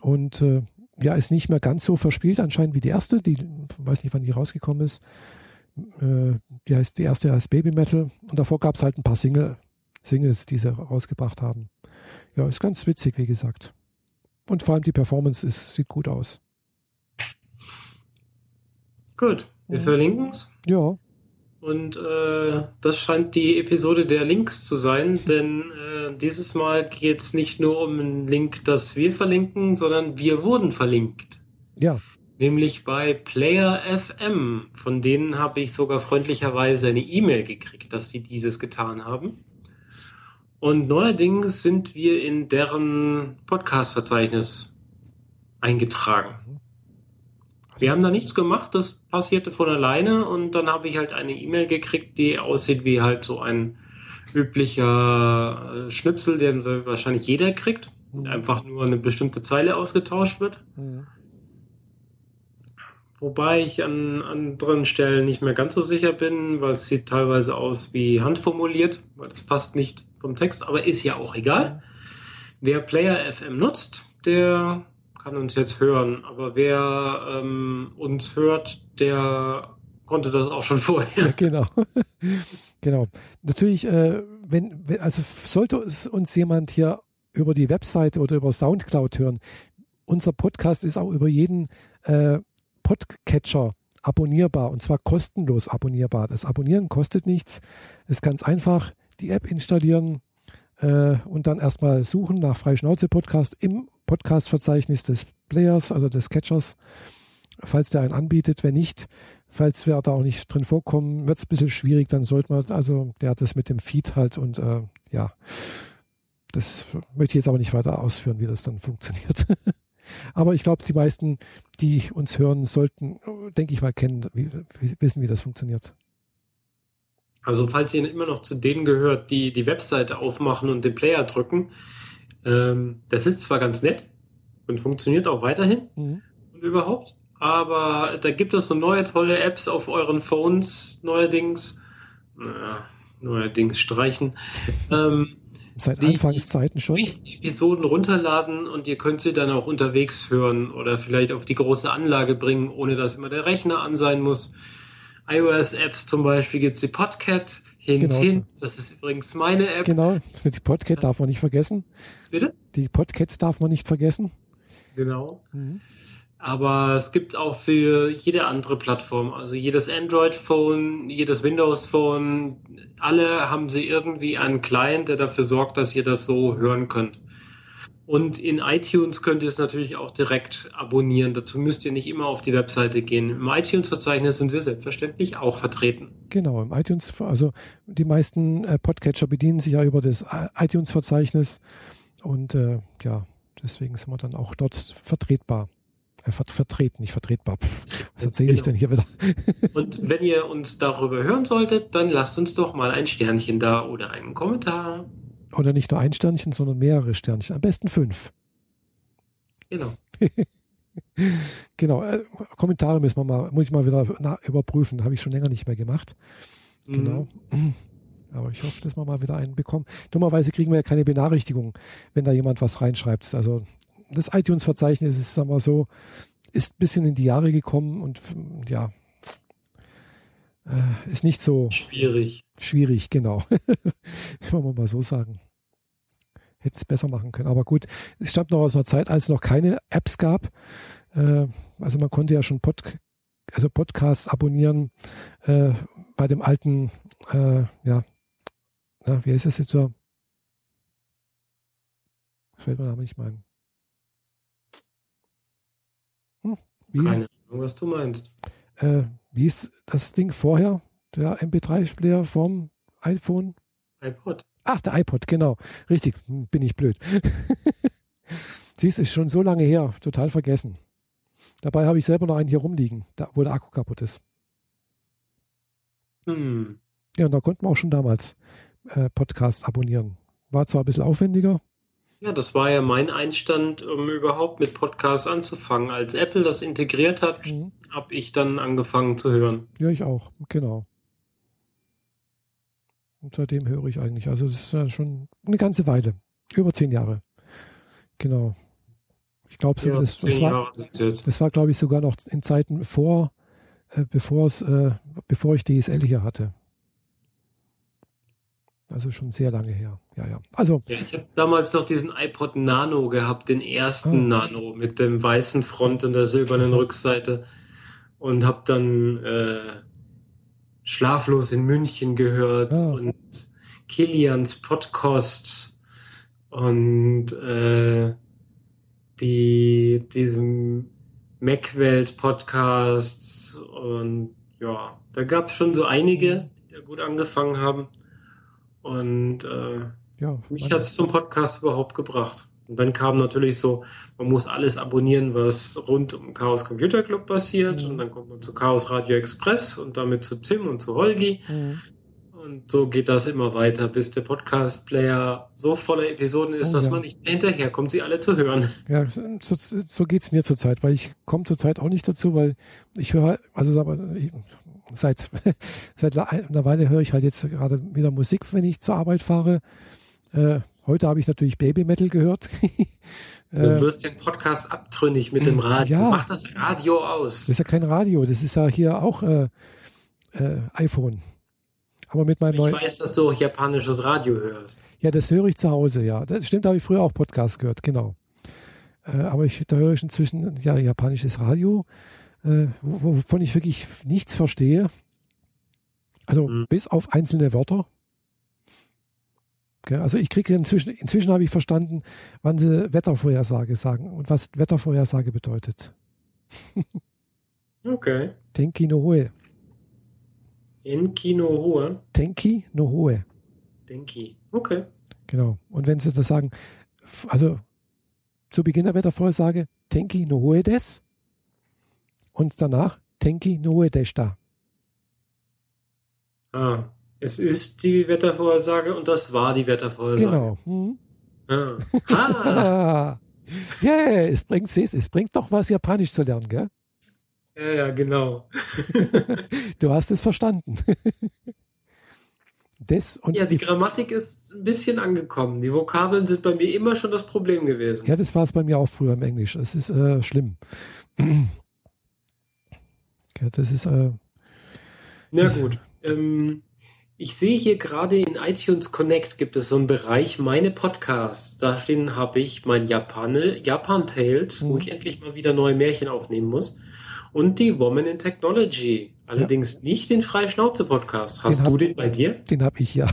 und äh, ja, ist nicht mehr ganz so verspielt anscheinend wie die erste, die weiß nicht, wann die rausgekommen ist. Äh, die heißt die erste heißt Baby Metal und davor gab es halt ein paar Single, Singles, die sie rausgebracht haben. Ja, ist ganz witzig, wie gesagt. Und vor allem die Performance ist, sieht gut aus. Gut, wir mhm. verlinken es. Ja. Und äh, das scheint die Episode der Links zu sein, denn äh, dieses Mal geht es nicht nur um einen Link, das wir verlinken, sondern wir wurden verlinkt. Ja. Nämlich bei Player FM. Von denen habe ich sogar freundlicherweise eine E-Mail gekriegt, dass sie dieses getan haben. Und neuerdings sind wir in deren Podcast-Verzeichnis eingetragen. Wir haben da nichts gemacht, das passierte von alleine und dann habe ich halt eine E-Mail gekriegt, die aussieht wie halt so ein üblicher äh, Schnipsel, den wahrscheinlich jeder kriegt. Mhm. Einfach nur eine bestimmte Zeile ausgetauscht wird. Mhm. Wobei ich an anderen Stellen nicht mehr ganz so sicher bin, weil es sieht teilweise aus wie handformuliert, weil das passt nicht vom Text, aber ist ja auch egal. Wer Player FM nutzt, der kann uns jetzt hören, aber wer ähm, uns hört, der konnte das auch schon vorher. Ja, genau. genau. Natürlich, äh, wenn, also sollte uns jemand hier über die Webseite oder über Soundcloud hören, unser Podcast ist auch über jeden äh, Podcatcher abonnierbar und zwar kostenlos abonnierbar. Das Abonnieren kostet nichts. Es ist ganz einfach. Die App installieren äh, und dann erstmal suchen nach Freischnauze Podcast im Podcast-Verzeichnis des Players, also des Catchers, falls der einen anbietet. Wenn nicht, falls wir da auch nicht drin vorkommen, wird es ein bisschen schwierig, dann sollte man, also der hat das mit dem Feed halt und äh, ja, das möchte ich jetzt aber nicht weiter ausführen, wie das dann funktioniert. aber ich glaube, die meisten, die uns hören, sollten, denke ich mal, kennen, wie, wissen, wie das funktioniert. Also falls ihr immer noch zu denen gehört, die die Webseite aufmachen und den Player drücken, ähm, das ist zwar ganz nett und funktioniert auch weiterhin mhm. und überhaupt, aber da gibt es so neue tolle Apps auf euren Phones neuerdings. Naja, neuerdings streichen. Ähm, Seit Anfangszeiten schon. Episoden runterladen und ihr könnt sie dann auch unterwegs hören oder vielleicht auf die große Anlage bringen, ohne dass immer der Rechner an sein muss iOS-Apps zum Beispiel gibt es die Podcat. Hint, genau. Das ist übrigens meine App. Genau, die Podcat darf man nicht vergessen. Bitte? Die Podcasts darf man nicht vergessen. Genau. Mhm. Aber es gibt auch für jede andere Plattform, also jedes Android-Phone, jedes Windows-Phone, alle haben sie irgendwie einen Client, der dafür sorgt, dass ihr das so hören könnt. Und in iTunes könnt ihr es natürlich auch direkt abonnieren. Dazu müsst ihr nicht immer auf die Webseite gehen. Im iTunes-Verzeichnis sind wir selbstverständlich auch vertreten. Genau, im iTunes, also die meisten äh, Podcatcher bedienen sich ja über das iTunes-Verzeichnis und äh, ja, deswegen sind wir dann auch dort vertretbar. Äh, vertreten, nicht vertretbar. Pff, was erzähle genau. ich denn hier wieder? und wenn ihr uns darüber hören solltet, dann lasst uns doch mal ein Sternchen da oder einen Kommentar. Oder nicht nur ein Sternchen, sondern mehrere Sternchen. Am besten fünf. Genau. genau. Äh, Kommentare müssen wir mal, muss ich mal wieder na, überprüfen. Habe ich schon länger nicht mehr gemacht. Mhm. Genau. Aber ich hoffe, dass wir mal wieder einen bekommen. Dummerweise kriegen wir ja keine Benachrichtigung, wenn da jemand was reinschreibt. Also das iTunes-Verzeichnis ist, sagen wir so, ist ein bisschen in die Jahre gekommen und ja, äh, ist nicht so schwierig. Schwierig, genau. Wollen wir mal so sagen. Hätte es besser machen können. Aber gut, es stammt noch aus einer Zeit, als es noch keine Apps gab. Äh, also man konnte ja schon Pod, also Podcasts abonnieren äh, bei dem alten, äh, ja, na, wie heißt das jetzt so? Fällt mir aber nicht mal ein. Hm, wie, Keine Ahnung, was du meinst. Äh, wie ist das Ding vorher? Der MP3-Player vom iPhone? iPod. Ach, der iPod, genau. Richtig, hm, bin ich blöd. Siehst, ist schon so lange her, total vergessen. Dabei habe ich selber noch einen hier rumliegen, da, wo der Akku kaputt ist. Hm. Ja, und da konnten wir auch schon damals äh, Podcasts abonnieren. War zwar ein bisschen aufwendiger. Ja, das war ja mein Einstand, um überhaupt mit Podcasts anzufangen. Als Apple das integriert hat, mhm. habe ich dann angefangen zu hören. Ja, ich auch, genau. Und seitdem höre ich eigentlich. Also es ist ja schon eine ganze Weile. Über zehn Jahre. Genau. Ich glaube, so, ja, das, das, war, das war, glaube ich, sogar noch in Zeiten vor, äh, bevor es, äh, bevor ich DSL hier hatte. Also schon sehr lange her. Ja, ja. Also. Ja, ich habe damals noch diesen iPod Nano gehabt, den ersten ah. Nano mit dem weißen Front und der silbernen Rückseite. Und habe dann äh, Schlaflos in München gehört ah. und Kilians Podcast und äh, die, diesem Mac-Welt-Podcast und ja, da gab es schon so einige, die da gut angefangen haben. Und äh, ja, mich hat es zum Podcast überhaupt gebracht. Und dann kam natürlich so, man muss alles abonnieren, was rund um Chaos Computer Club passiert. Mhm. Und dann kommt man zu Chaos Radio Express und damit zu Tim und zu Holgi. Mhm. Und so geht das immer weiter, bis der Podcast-Player so voller Episoden ist, oh, dass ja. man nicht mehr hinterherkommt, sie alle zu hören. Ja, so, so geht es mir zurzeit, weil ich komme zurzeit auch nicht dazu, weil ich höre, also seit, seit einer Weile höre ich halt jetzt gerade wieder Musik, wenn ich zur Arbeit fahre. Äh, heute habe ich natürlich Baby Metal gehört. du äh, wirst den Podcast abtrünnig mit dem Radio. Ja, Mach das Radio aus. Das ist ja kein Radio, das ist ja hier auch äh, äh iPhone. Aber mit meinem ich weiß, dass du auch japanisches Radio hörst. Ja, das höre ich zu Hause, ja. Das stimmt, da habe ich früher auch Podcast gehört, genau. Äh, aber ich, da höre ich inzwischen ja japanisches Radio äh, wovon ich wirklich nichts verstehe. Also mhm. bis auf einzelne Wörter. Okay, also ich kriege inzwischen, inzwischen habe ich verstanden, wann sie Wettervorhersage sagen und was Wettervorhersage bedeutet. okay. Tenki no Hoe. Enki no Hoe? Tenki no Hoe. Tenki, okay. Genau. Und wenn sie das sagen, also zu Beginn der Wettervorhersage, Tenki no Hoe des, und danach Tenki no Deshta. Ah, es ist die Wettervorhersage und das war die Wettervorhersage. Genau. Hm. Ah. Ha. yeah, es bringt, es bringt doch was, Japanisch zu lernen, gell? Ja, ja, genau. du hast es verstanden. Des und ja, die Grammatik ist ein bisschen angekommen. Die Vokabeln sind bei mir immer schon das Problem gewesen. Ja, das war es bei mir auch früher im Englisch. Es ist äh, schlimm. Ja, das ist. Äh, Na gut. Ähm, ich sehe hier gerade in iTunes Connect gibt es so einen Bereich meine Podcasts. Da stehen habe ich mein Japan, Japan Tales, mhm. wo ich endlich mal wieder neue Märchen aufnehmen muss. Und die Woman in Technology. Allerdings ja. nicht den Freischnauze Podcast. Hast den du hab, den bei dir? Den habe ich ja.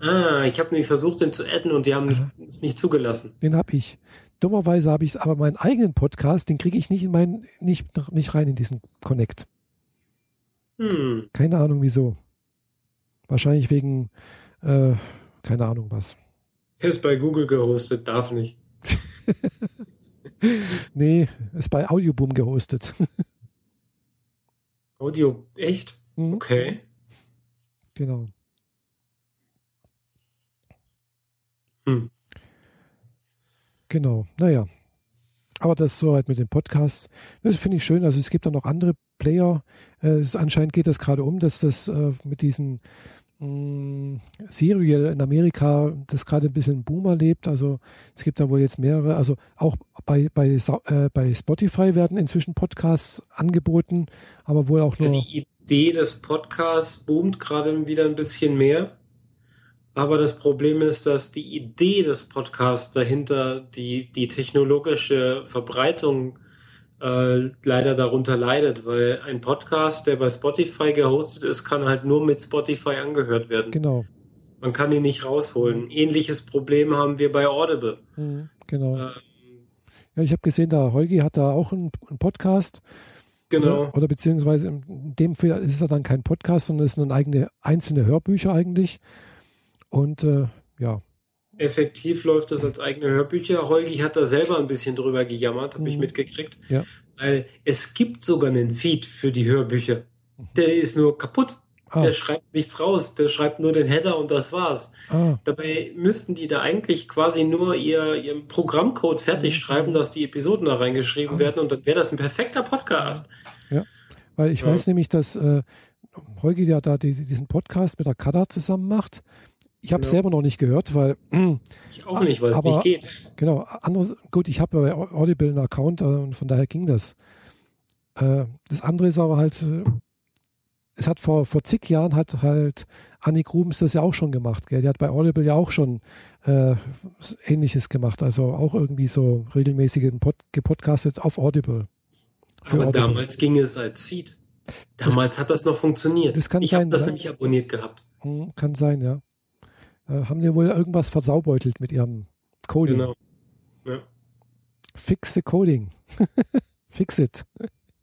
ah, ich habe nämlich versucht, den zu adden und die haben es nicht zugelassen. Den habe ich. Dummerweise habe ich aber meinen eigenen Podcast, den kriege ich nicht in meinen, nicht, nicht rein in diesen Connect. Hm. Keine Ahnung wieso. Wahrscheinlich wegen, äh, keine Ahnung was. Er ist bei Google gehostet, darf nicht. nee, ist bei Audioboom gehostet. Audio, echt? Mhm. Okay. Genau. Hm. Genau, naja. Aber das soweit mit den Podcasts. Das finde ich schön. Also es gibt da noch andere Player. Äh, anscheinend geht das gerade um, dass das äh, mit diesen mh, Serial in Amerika, das gerade ein bisschen Boom erlebt. Also es gibt da wohl jetzt mehrere. Also auch bei, bei, äh, bei Spotify werden inzwischen Podcasts angeboten, aber wohl auch nur. Ja, die Idee des Podcasts boomt gerade wieder ein bisschen mehr. Aber das Problem ist, dass die Idee des Podcasts dahinter, die, die technologische Verbreitung äh, leider darunter leidet, weil ein Podcast, der bei Spotify gehostet ist, kann halt nur mit Spotify angehört werden. Genau. Man kann ihn nicht rausholen. Ähnliches Problem haben wir bei Audible. Mhm, genau. Ähm, ja, ich habe gesehen, da Holgi hat da auch einen, einen Podcast. Genau. Oder, oder, beziehungsweise in dem Fall ist es dann kein Podcast, sondern es sind eigene einzelne Hörbücher eigentlich. Und äh, ja. Effektiv läuft das als eigene Hörbücher. Holgi hat da selber ein bisschen drüber gejammert, habe mhm. ich mitgekriegt. Ja. Weil es gibt sogar einen Feed für die Hörbücher. Mhm. Der ist nur kaputt. Ah. Der schreibt nichts raus, der schreibt nur den Header und das war's. Ah. Dabei müssten die da eigentlich quasi nur ihr, ihren Programmcode fertig mhm. schreiben, dass die Episoden da reingeschrieben ah. werden und dann wäre das ein perfekter Podcast. Ja, weil ich ja. weiß nämlich, dass äh, Holgi ja da diesen Podcast mit der Kada zusammen macht ich habe es genau. selber noch nicht gehört, weil. Ich auch nicht, weil es nicht geht. Genau. Anderes, gut, ich habe bei Audible einen Account äh, und von daher ging das. Äh, das andere ist aber halt, äh, es hat vor, vor zig Jahren hat halt Annik Rubens das ja auch schon gemacht. Gell? Die hat bei Audible ja auch schon äh, Ähnliches gemacht. Also auch irgendwie so regelmäßig Pod, gepodcastet auf Audible. aber Audible. damals ging es als Feed. Damals das, hat das noch funktioniert. Das kann ich habe das ja. nämlich abonniert gehabt. Hm, kann sein, ja äh, haben die wohl irgendwas versaubeutelt mit ihrem Coding. Genau. Ja. Fix the Coding. Fix it.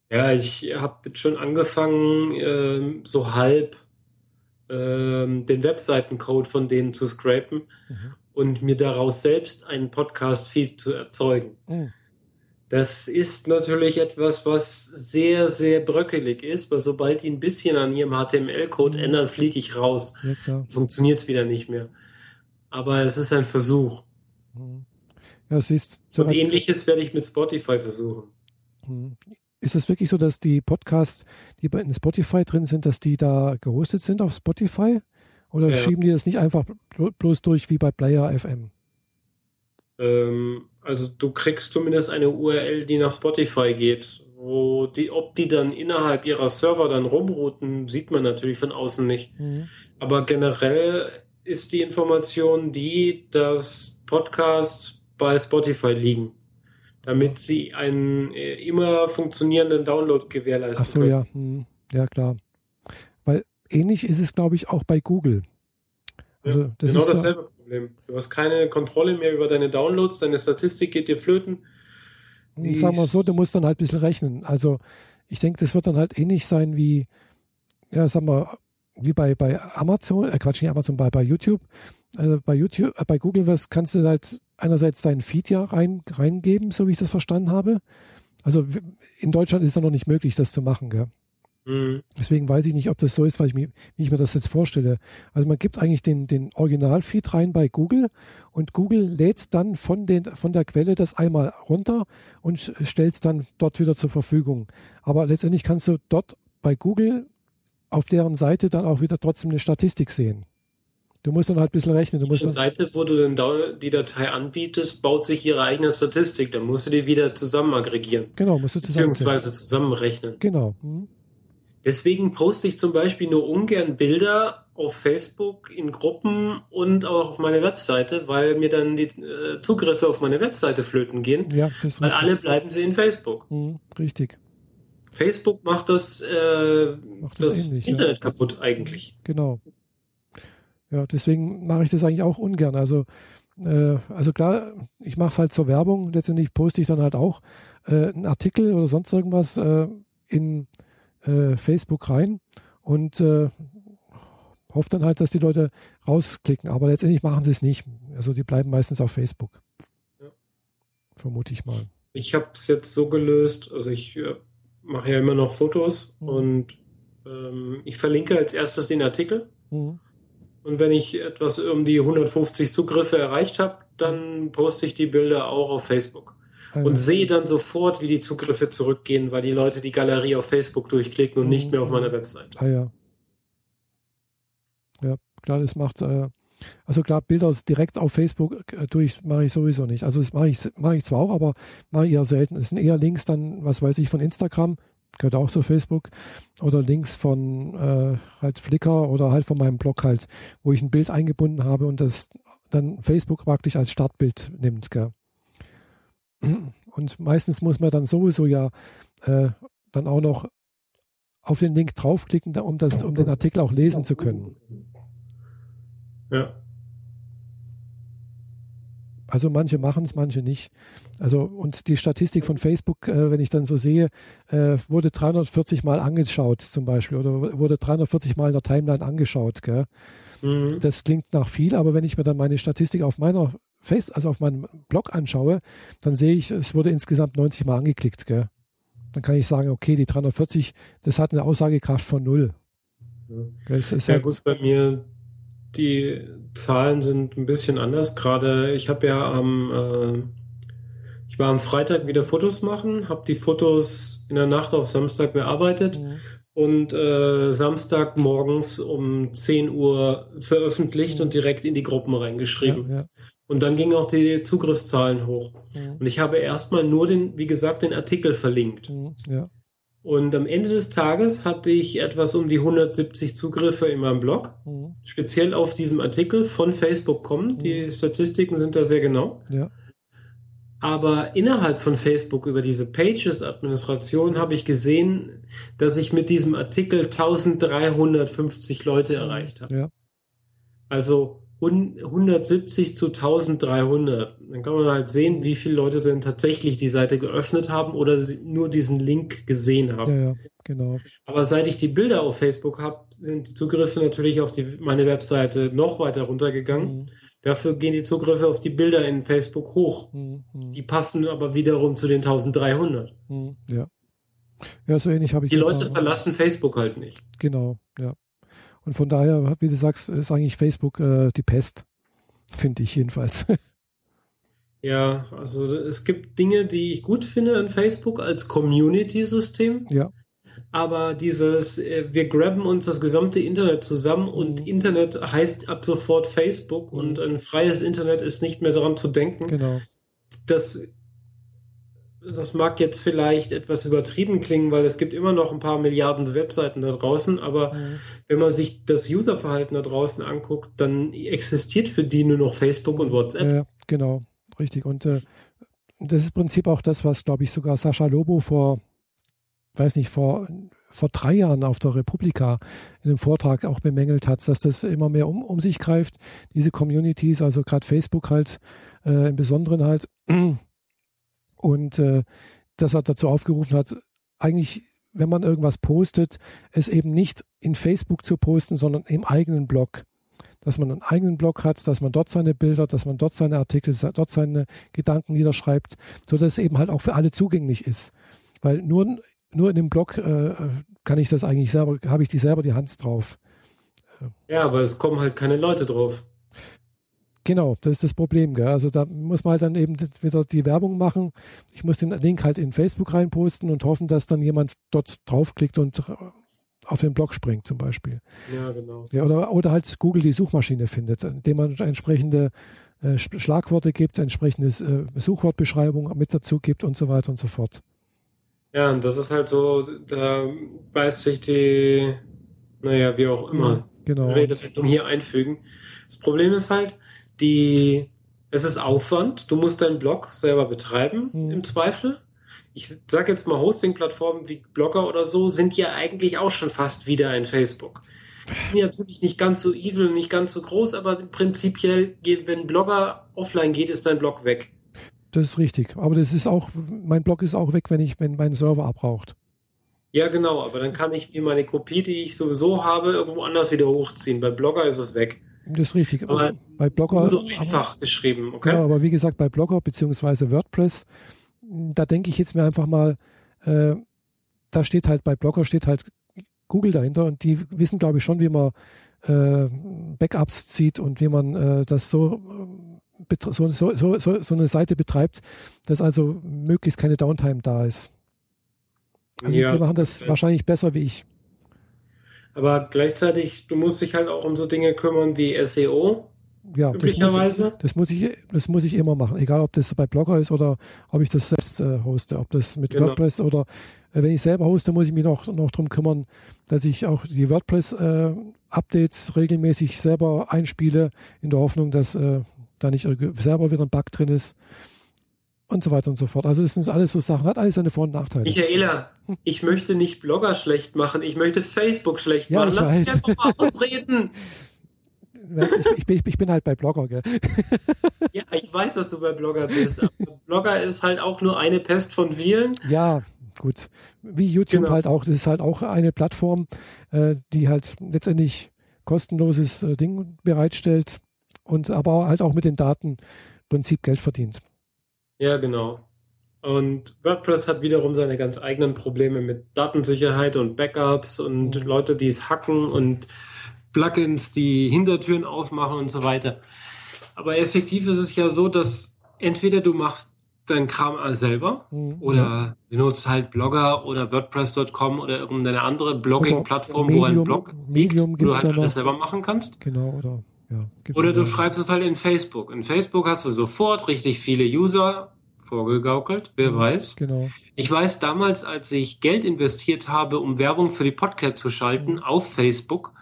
Ja, ich habe schon angefangen, äh, so halb äh, den Webseitencode von denen zu scrapen mhm. und mir daraus selbst einen Podcast-Feed zu erzeugen. Mhm. Das ist natürlich etwas, was sehr, sehr bröckelig ist, weil sobald die ein bisschen an ihrem HTML-Code mhm. ändern, fliege ich raus. Ja, Funktioniert es wieder nicht mehr. Aber es ist ein Versuch. Mhm. Ja, siehst, Und ähnliches werde ich mit Spotify versuchen. Mhm. Ist es wirklich so, dass die Podcasts, die bei Spotify drin sind, dass die da gehostet sind auf Spotify? Oder ja. schieben die das nicht einfach bloß durch wie bei Player FM? Ähm, also du kriegst zumindest eine URL, die nach Spotify geht. Wo die, ob die dann innerhalb ihrer Server dann rumrouten, sieht man natürlich von außen nicht. Mhm. Aber generell ist die Information die, dass Podcasts bei Spotify liegen, damit sie einen äh, immer funktionierenden Download gewährleisten Ach so, können. ja. Hm. Ja, klar. Weil ähnlich ist es, glaube ich, auch bei Google. Also, ja, das genau ist dasselbe Problem. Du hast keine Kontrolle mehr über deine Downloads, deine Statistik geht dir flöten. Die sagen wir so, du musst dann halt ein bisschen rechnen. Also ich denke, das wird dann halt ähnlich sein wie, ja, sagen wir, wie bei, bei Amazon, äh Quatsch, nicht Amazon, bei, bei YouTube. Also bei YouTube, äh, bei Google was kannst du halt einerseits deinen Feed ja rein, reingeben, so wie ich das verstanden habe. Also in Deutschland ist es noch nicht möglich, das zu machen, gell? Mhm. Deswegen weiß ich nicht, ob das so ist, weil ich mir, wie ich mir das jetzt vorstelle. Also man gibt eigentlich den, den Originalfeed rein bei Google und Google lädt dann von, den, von der Quelle das einmal runter und stellt es dann dort wieder zur Verfügung. Aber letztendlich kannst du dort bei Google auf deren Seite dann auch wieder trotzdem eine Statistik sehen. Du musst dann halt ein bisschen rechnen. Du die Seite, wo du dann die Datei anbietest, baut sich ihre eigene Statistik. Dann musst du die wieder zusammen aggregieren. Genau, musst du zusammen. Beziehungsweise zusammenrechnen. Genau. Hm. Deswegen poste ich zum Beispiel nur ungern Bilder auf Facebook in Gruppen und auch auf meine Webseite, weil mir dann die äh, Zugriffe auf meine Webseite flöten gehen. Ja, das weil alle bleiben sie in Facebook. Hm, richtig. Facebook macht das, äh, macht das, das ähnlich, Internet ja. kaputt eigentlich. Genau. Ja, deswegen mache ich das eigentlich auch ungern. Also, äh, also klar, ich mache es halt zur Werbung. Letztendlich poste ich dann halt auch äh, einen Artikel oder sonst irgendwas äh, in äh, Facebook rein und äh, hoffe dann halt, dass die Leute rausklicken. Aber letztendlich machen sie es nicht. Also die bleiben meistens auf Facebook. Ja. Vermute ich mal. Ich habe es jetzt so gelöst, also ich äh, mache ja immer noch Fotos mhm. und ähm, ich verlinke als erstes den Artikel. Mhm. Und wenn ich etwas um die 150 Zugriffe erreicht habe, dann poste ich die Bilder auch auf Facebook. Und sehe dann sofort, wie die Zugriffe zurückgehen, weil die Leute die Galerie auf Facebook durchklicken und nicht mehr auf meiner Website. Ah ja. Ja. Klar, das macht, äh, also klar, Bilder direkt auf Facebook äh, durch mache ich sowieso nicht. Also das mache ich, mache ich zwar auch, aber mache ich eher selten. Es sind eher Links dann, was weiß ich, von Instagram, gehört auch zu Facebook, oder Links von äh, halt Flickr oder halt von meinem Blog halt, wo ich ein Bild eingebunden habe und das dann Facebook praktisch als Startbild nimmt. Gell? Und meistens muss man dann sowieso ja äh, dann auch noch auf den Link draufklicken, um, das, um den Artikel auch lesen zu können. Ja. Also manche machen es, manche nicht. Also und die Statistik von Facebook, äh, wenn ich dann so sehe, äh, wurde 340 Mal angeschaut zum Beispiel oder wurde 340 Mal in der Timeline angeschaut. Mhm. Das klingt nach viel, aber wenn ich mir dann meine Statistik auf meiner Face, also auf meinem Blog anschaue, dann sehe ich, es wurde insgesamt 90 Mal angeklickt. Gell? Dann kann ich sagen, okay, die 340, das hat eine Aussagekraft von null. Ja, ja halt gut, bei mir die Zahlen sind ein bisschen anders. Gerade ich habe ja am, äh, ich war am Freitag wieder Fotos machen, habe die Fotos in der Nacht auf Samstag bearbeitet mhm. und äh, Samstag morgens um 10 Uhr veröffentlicht mhm. und direkt in die Gruppen reingeschrieben. Ja, ja. Und dann gingen auch die Zugriffszahlen hoch. Mhm. Und ich habe erstmal nur den, wie gesagt, den Artikel verlinkt. Mhm, ja. Und am Ende des Tages hatte ich etwas um die 170 Zugriffe in meinem Blog, mhm. speziell auf diesem Artikel von Facebook kommen. Die mhm. Statistiken sind da sehr genau. Ja. Aber innerhalb von Facebook über diese Pages-Administration habe ich gesehen, dass ich mit diesem Artikel 1350 Leute erreicht habe. Ja. Also 170 zu 1300. Dann kann man halt sehen, wie viele Leute denn tatsächlich die Seite geöffnet haben oder nur diesen Link gesehen haben. Ja, ja genau. Aber seit ich die Bilder auf Facebook habe, sind die Zugriffe natürlich auf die, meine Webseite noch weiter runtergegangen. Mhm. Dafür gehen die Zugriffe auf die Bilder in Facebook hoch. Mhm. Die passen aber wiederum zu den 1300. Mhm. Ja. Ja, so ähnlich habe ich Die Leute verlassen Facebook halt nicht. Genau, ja. Und von daher, wie du sagst, ist eigentlich Facebook äh, die Pest, finde ich jedenfalls. Ja, also es gibt Dinge, die ich gut finde an Facebook als Community-System. Ja. Aber dieses, äh, wir grabben uns das gesamte Internet zusammen und mhm. Internet heißt ab sofort Facebook mhm. und ein freies Internet ist nicht mehr daran zu denken. Genau. Das das mag jetzt vielleicht etwas übertrieben klingen, weil es gibt immer noch ein paar Milliarden Webseiten da draußen, aber mhm. wenn man sich das Userverhalten da draußen anguckt, dann existiert für die nur noch Facebook und WhatsApp. Ja, genau, richtig. Und äh, das ist im Prinzip auch das, was, glaube ich, sogar Sascha Lobo vor, weiß nicht, vor, vor drei Jahren auf der Republika in einem Vortrag auch bemängelt hat, dass das immer mehr um, um sich greift, diese Communities, also gerade Facebook halt äh, im Besonderen halt. Und äh, dass er dazu aufgerufen hat, eigentlich, wenn man irgendwas postet, es eben nicht in Facebook zu posten, sondern im eigenen Blog. Dass man einen eigenen Blog hat, dass man dort seine Bilder, dass man dort seine Artikel, dort seine Gedanken niederschreibt, sodass es eben halt auch für alle zugänglich ist. Weil nur, nur in dem Blog äh, kann ich das eigentlich selber, habe ich die selber die Hand drauf. Ja, aber es kommen halt keine Leute drauf. Genau, das ist das Problem. Gell? Also da muss man halt dann eben wieder die Werbung machen. Ich muss den Link halt in Facebook reinposten und hoffen, dass dann jemand dort draufklickt und auf den Blog springt zum Beispiel. Ja, genau. Ja, oder, oder halt Google die Suchmaschine findet, indem man entsprechende äh, Schlagworte gibt, entsprechende äh, Suchwortbeschreibung mit dazu gibt und so weiter und so fort. Ja, und das ist halt so, da beißt sich die, naja, wie auch immer, genau. Redewendung hier einfügen. Das Problem ist halt, die, es ist Aufwand. Du musst deinen Blog selber betreiben, mhm. im Zweifel. Ich sage jetzt mal, Hosting-Plattformen wie Blogger oder so sind ja eigentlich auch schon fast wieder ein Facebook. Sind natürlich nicht ganz so evil, nicht ganz so groß, aber prinzipiell, geht, wenn Blogger offline geht, ist dein Blog weg. Das ist richtig. Aber das ist auch, mein Blog ist auch weg, wenn ich, wenn mein Server abraucht. Ja, genau, aber dann kann ich mir meine Kopie, die ich sowieso habe, irgendwo anders wieder hochziehen. Bei Blogger ist es weg. Das ist richtig. Aber bei Blogger. So einfach aber, geschrieben, okay? Ja, aber wie gesagt, bei Blogger bzw. WordPress, da denke ich jetzt mir einfach mal, äh, da steht halt bei Blogger steht halt Google dahinter und die wissen, glaube ich, schon, wie man äh, Backups zieht und wie man äh, das so, so, so, so, so eine Seite betreibt, dass also möglichst keine Downtime da ist. Also ja, die machen das wahrscheinlich besser wie ich. Aber gleichzeitig, du musst dich halt auch um so Dinge kümmern wie SEO. Ja, üblicherweise. Das muss, ich, das muss ich, das muss ich immer machen, egal ob das bei Blogger ist oder ob ich das selbst äh, hoste, ob das mit genau. WordPress oder äh, wenn ich selber hoste, muss ich mich noch, noch darum kümmern, dass ich auch die WordPress-Updates äh, regelmäßig selber einspiele, in der Hoffnung, dass äh, da nicht selber wieder ein Bug drin ist und so weiter und so fort. Also das sind alles so Sachen, hat alles seine Vor- und Nachteile. Michaela, ich möchte nicht Blogger schlecht machen, ich möchte Facebook schlecht machen. Ja, Lass weiß. mich einfach mal ausreden. Ich, ich, bin, ich, bin, halt bei Blogger, gell? Ja, ich weiß, dass du bei Blogger bist. Aber Blogger ist halt auch nur eine Pest von vielen. Ja, gut. Wie YouTube genau. halt auch. Das ist halt auch eine Plattform, äh, die halt letztendlich kostenloses äh, Ding bereitstellt und aber halt auch mit den Daten im Prinzip Geld verdient. Ja, genau. Und WordPress hat wiederum seine ganz eigenen Probleme mit Datensicherheit und Backups und mhm. Leute, die es hacken und Plugins, die Hintertüren aufmachen und so weiter. Aber effektiv ist es ja so, dass entweder du machst deinen Kram selber mhm. oder ja. du nutzt halt Blogger oder WordPress.com oder irgendeine andere Blogging-Plattform, wo ein Blog Medium liegt, wo du halt ja alles selber machen kannst. Genau, oder ja, Oder du schreibst es halt in Facebook. In Facebook hast du sofort richtig viele User vorgegaukelt, wer mhm, weiß. Genau. Ich weiß damals, als ich Geld investiert habe, um Werbung für die Podcast zu schalten mhm. auf Facebook,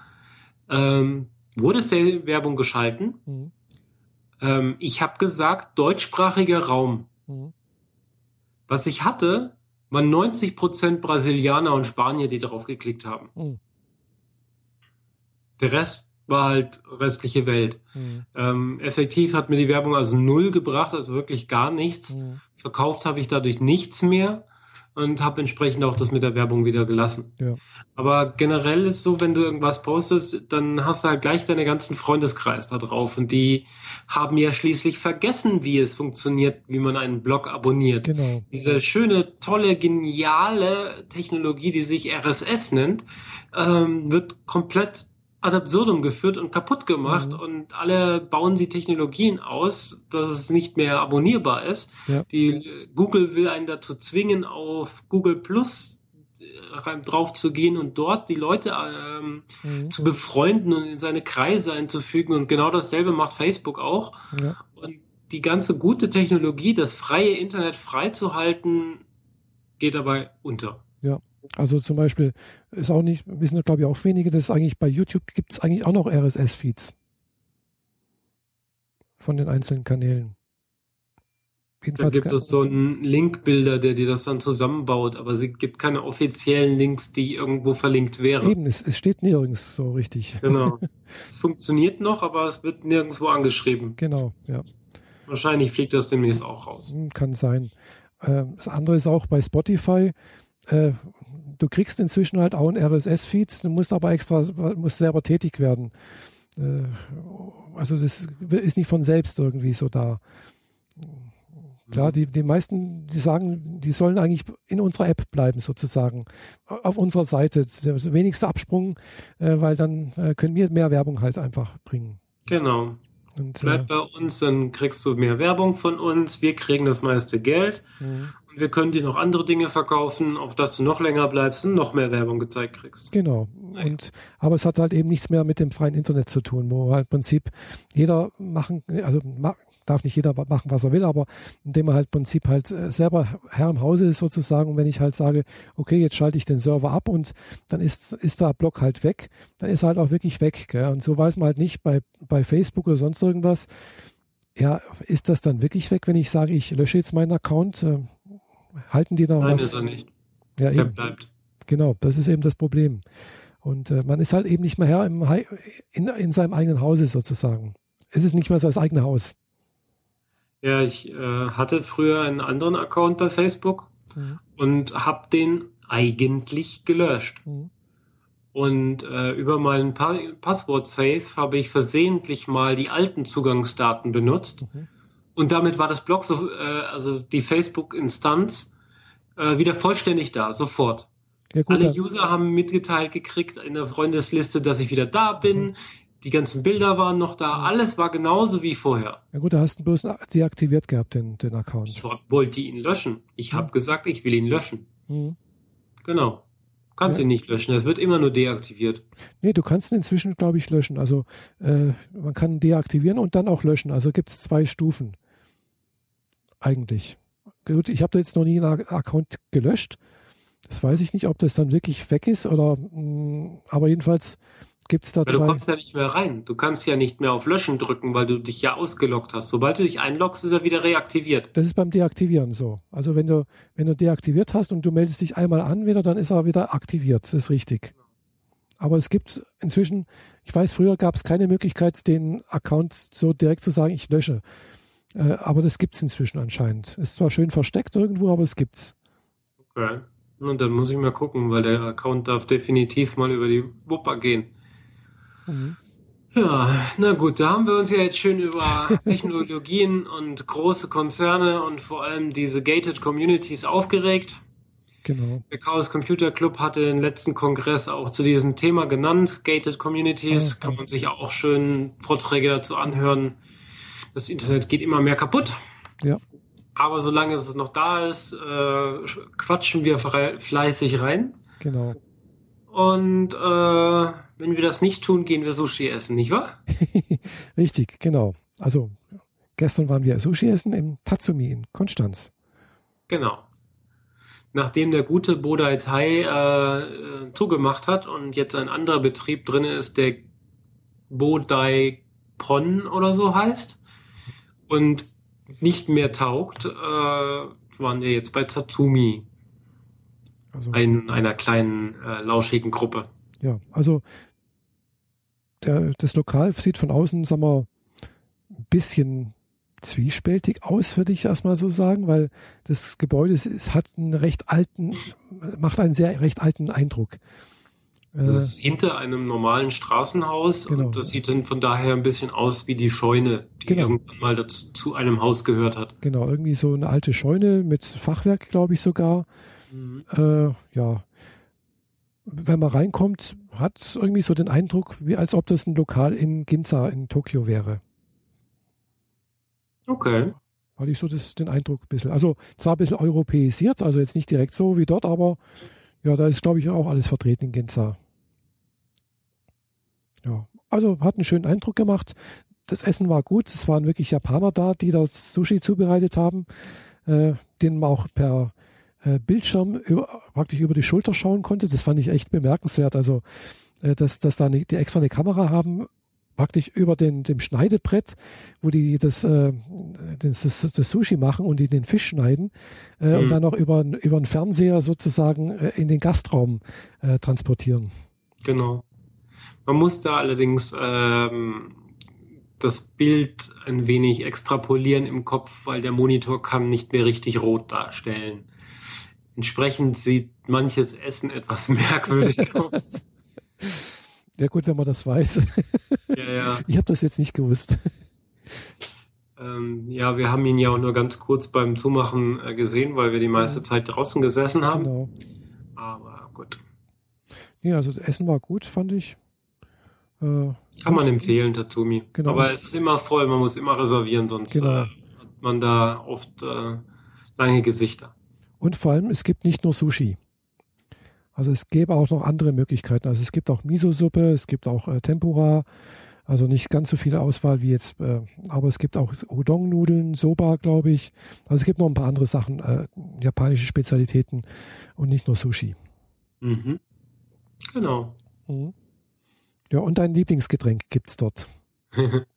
ähm, wurde Fe Werbung geschalten. Mhm. Ähm, ich habe gesagt, deutschsprachiger Raum. Mhm. Was ich hatte, waren 90 Prozent Brasilianer und Spanier, die darauf geklickt haben. Mhm. Der Rest war halt restliche Welt. Mhm. Ähm, effektiv hat mir die Werbung also null gebracht, also wirklich gar nichts. Mhm. Verkauft habe ich dadurch nichts mehr und habe entsprechend auch das mit der Werbung wieder gelassen. Ja. Aber generell ist so, wenn du irgendwas postest, dann hast du halt gleich deine ganzen Freundeskreis da drauf und die haben ja schließlich vergessen, wie es funktioniert, wie man einen Blog abonniert. Genau. Diese schöne, tolle, geniale Technologie, die sich RSS nennt, ähm, wird komplett ad absurdum geführt und kaputt gemacht mhm. und alle bauen die Technologien aus, dass es nicht mehr abonnierbar ist. Ja. Die Google will einen dazu zwingen, auf Google Plus äh, drauf zu gehen und dort die Leute ähm, mhm. zu befreunden und in seine Kreise einzufügen und genau dasselbe macht Facebook auch. Ja. Und die ganze gute Technologie, das freie Internet freizuhalten, geht dabei unter. Ja. Also zum Beispiel ist auch nicht, wissen glaube ich auch wenige, dass eigentlich bei YouTube gibt es eigentlich auch noch RSS-Feeds von den einzelnen Kanälen. Jedenfalls da gibt es so einen Linkbilder, der dir das dann zusammenbaut, aber es gibt keine offiziellen Links, die irgendwo verlinkt wären. Eben, es, es steht nirgends so richtig. Genau. es funktioniert noch, aber es wird nirgendwo angeschrieben. Genau, ja. Wahrscheinlich fliegt das demnächst auch raus. Hm, kann sein. Ähm, das andere ist auch bei Spotify. Du kriegst inzwischen halt auch ein RSS-Feed, du musst aber extra, musst selber tätig werden. Äh, also das ist nicht von selbst irgendwie so da. Klar, die, die meisten, die sagen, die sollen eigentlich in unserer App bleiben, sozusagen. Auf unserer Seite. Der wenigste Absprung, äh, weil dann äh, können wir mehr Werbung halt einfach bringen. Genau. Und, Bleib äh, bei uns, dann kriegst du mehr Werbung von uns, wir kriegen das meiste Geld. Mhm wir können dir noch andere Dinge verkaufen, auf dass du noch länger bleibst und noch mehr Werbung gezeigt kriegst. Genau. Und, aber es hat halt eben nichts mehr mit dem freien Internet zu tun, wo halt im Prinzip jeder machen, also darf nicht jeder machen, was er will, aber indem er halt im Prinzip halt äh, selber Herr im Hause ist sozusagen. Und wenn ich halt sage, okay, jetzt schalte ich den Server ab und dann ist, ist der Block halt weg, dann ist er halt auch wirklich weg. Gell? Und so weiß man halt nicht bei, bei Facebook oder sonst irgendwas, ja, ist das dann wirklich weg, wenn ich sage, ich lösche jetzt meinen Account? Halten die noch Nein, was? ist er nicht. Ja, Der eben. bleibt. Genau, das ist eben das Problem. Und äh, man ist halt eben nicht mehr Herr im, in, in seinem eigenen Hause sozusagen. Es ist nicht mehr sein eigenes Haus. Ja, ich äh, hatte früher einen anderen Account bei Facebook mhm. und habe den eigentlich gelöscht. Mhm. Und äh, über meinen pa Passwort-Safe habe ich versehentlich mal die alten Zugangsdaten benutzt. Mhm. Und damit war das Blog, so, äh, also die Facebook-Instanz, äh, wieder vollständig da, sofort. Ja, gut, Alle User haben mitgeteilt gekriegt in der Freundesliste, dass ich wieder da bin. Mhm. Die ganzen Bilder waren noch da. Mhm. Alles war genauso wie vorher. Ja gut, da hast du bloß deaktiviert gehabt, den, den Account. Ich wollte ihn löschen. Ich habe mhm. gesagt, ich will ihn löschen. Mhm. Genau. Kannst Ja. ihn nicht löschen, das wird immer nur deaktiviert. Nee, du kannst ihn inzwischen, glaube ich, löschen. Also äh, man kann deaktivieren und dann auch löschen. Also gibt es zwei Stufen. Eigentlich. Gut, ich habe da jetzt noch nie einen Account gelöscht. Das weiß ich nicht, ob das dann wirklich weg ist oder mh, aber jedenfalls gibt es da Weil du zwei. kommst ja nicht mehr rein. Du kannst ja nicht mehr auf Löschen drücken, weil du dich ja ausgeloggt hast. Sobald du dich einloggst, ist er wieder reaktiviert. Das ist beim Deaktivieren so. Also wenn du, wenn du deaktiviert hast und du meldest dich einmal an wieder, dann ist er wieder aktiviert. Das ist richtig. Aber es gibt inzwischen, ich weiß, früher gab es keine Möglichkeit, den Account so direkt zu sagen, ich lösche. Äh, aber das gibt es inzwischen anscheinend. Ist zwar schön versteckt irgendwo, aber es gibt's. Okay. Und dann muss ich mal gucken, weil der Account darf definitiv mal über die Wupper gehen. Mhm. Ja, na gut, da haben wir uns ja jetzt schön über Technologien und große Konzerne und vor allem diese gated Communities aufgeregt. Genau. Der Chaos Computer Club hatte den letzten Kongress auch zu diesem Thema genannt, gated Communities. Ah, Kann man sich auch schön Vorträge dazu anhören. Das Internet geht immer mehr kaputt. Ja. Aber solange es noch da ist, äh, quatschen wir fleißig rein. Genau. Und äh, wenn wir das nicht tun, gehen wir Sushi essen, nicht wahr? Richtig, genau. Also gestern waren wir Sushi essen im Tatsumi in Konstanz. Genau. Nachdem der gute Bodai Tai äh, äh, zugemacht hat und jetzt ein anderer Betrieb drin ist, der Bodai Pon oder so heißt und nicht mehr taugt, äh, waren wir jetzt bei Tatsumi, Also ein, einer kleinen äh, lauschigen Gruppe. Ja, also der, das Lokal sieht von außen, sagen wir, ein bisschen zwiespältig aus, würde ich erstmal so sagen, weil das Gebäude es hat einen recht alten, macht einen sehr recht alten Eindruck. Das Äh, ist hinter einem normalen Straßenhaus Genau. und das sieht dann von daher ein bisschen aus wie die Scheune, die Genau. irgendwann mal dazu, zu einem Haus gehört hat. genau, irgendwie so eine alte Scheune mit Fachwerk, glaube ich sogar. Äh, ja, wenn man reinkommt, hat es irgendwie so den Eindruck, wie als ob das ein Lokal in Ginza in Tokio wäre. Okay. Hatte ich so das, den Eindruck ein bisschen. Also zwar ein bisschen europäisiert, also jetzt nicht direkt so wie dort, aber ja, da ist, glaube ich, auch alles vertreten in Ginza. Ja, also hat einen schönen Eindruck gemacht. Das Essen war gut. Es waren wirklich Japaner da, die das Sushi zubereitet haben, äh, denen man auch per äh, Bildschirm über, praktisch über die Schulter schauen konnte. Das fand ich echt bemerkenswert. Also, äh, dass, dass da eine, die extra eine Kamera haben, praktisch über den, dem Schneidebrett, wo die das, äh, das, das, das Sushi machen und die den Fisch schneiden äh, Mhm. und dann noch über, über einen Fernseher sozusagen äh, in den Gastraum äh, transportieren. Genau. Man muss da allerdings ähm, das Bild ein wenig extrapolieren im Kopf, weil der Monitor kann nicht mehr richtig rot darstellen. Entsprechend sieht manches Essen etwas merkwürdig aus. Ja gut, wenn man das weiß. Ja, ja. Ich habe das jetzt nicht gewusst. Ähm, ja, wir haben ihn ja auch nur ganz kurz beim Zumachen äh, gesehen, weil wir die meiste Zeit draußen gesessen haben. Genau. Aber gut. Nee, also das Essen war gut, fand ich. Äh, Kann man empfehlen, Tatsumi. Genau. Aber es ist immer voll, man muss immer reservieren, sonst Genau. äh, hat man da oft äh, lange Gesichter. Und vor allem, es gibt nicht nur Sushi. Also es gäbe auch noch andere Möglichkeiten. Also es gibt auch Miso-Suppe, es gibt auch äh, Tempura, also nicht ganz so viele Auswahl wie jetzt, äh, aber es gibt auch Udon-Nudeln, Soba, glaube ich. Also es gibt noch ein paar andere Sachen, äh, japanische Spezialitäten und nicht nur Sushi. Mhm. Genau. Mhm. Ja, und dein Lieblingsgetränk gibt es dort.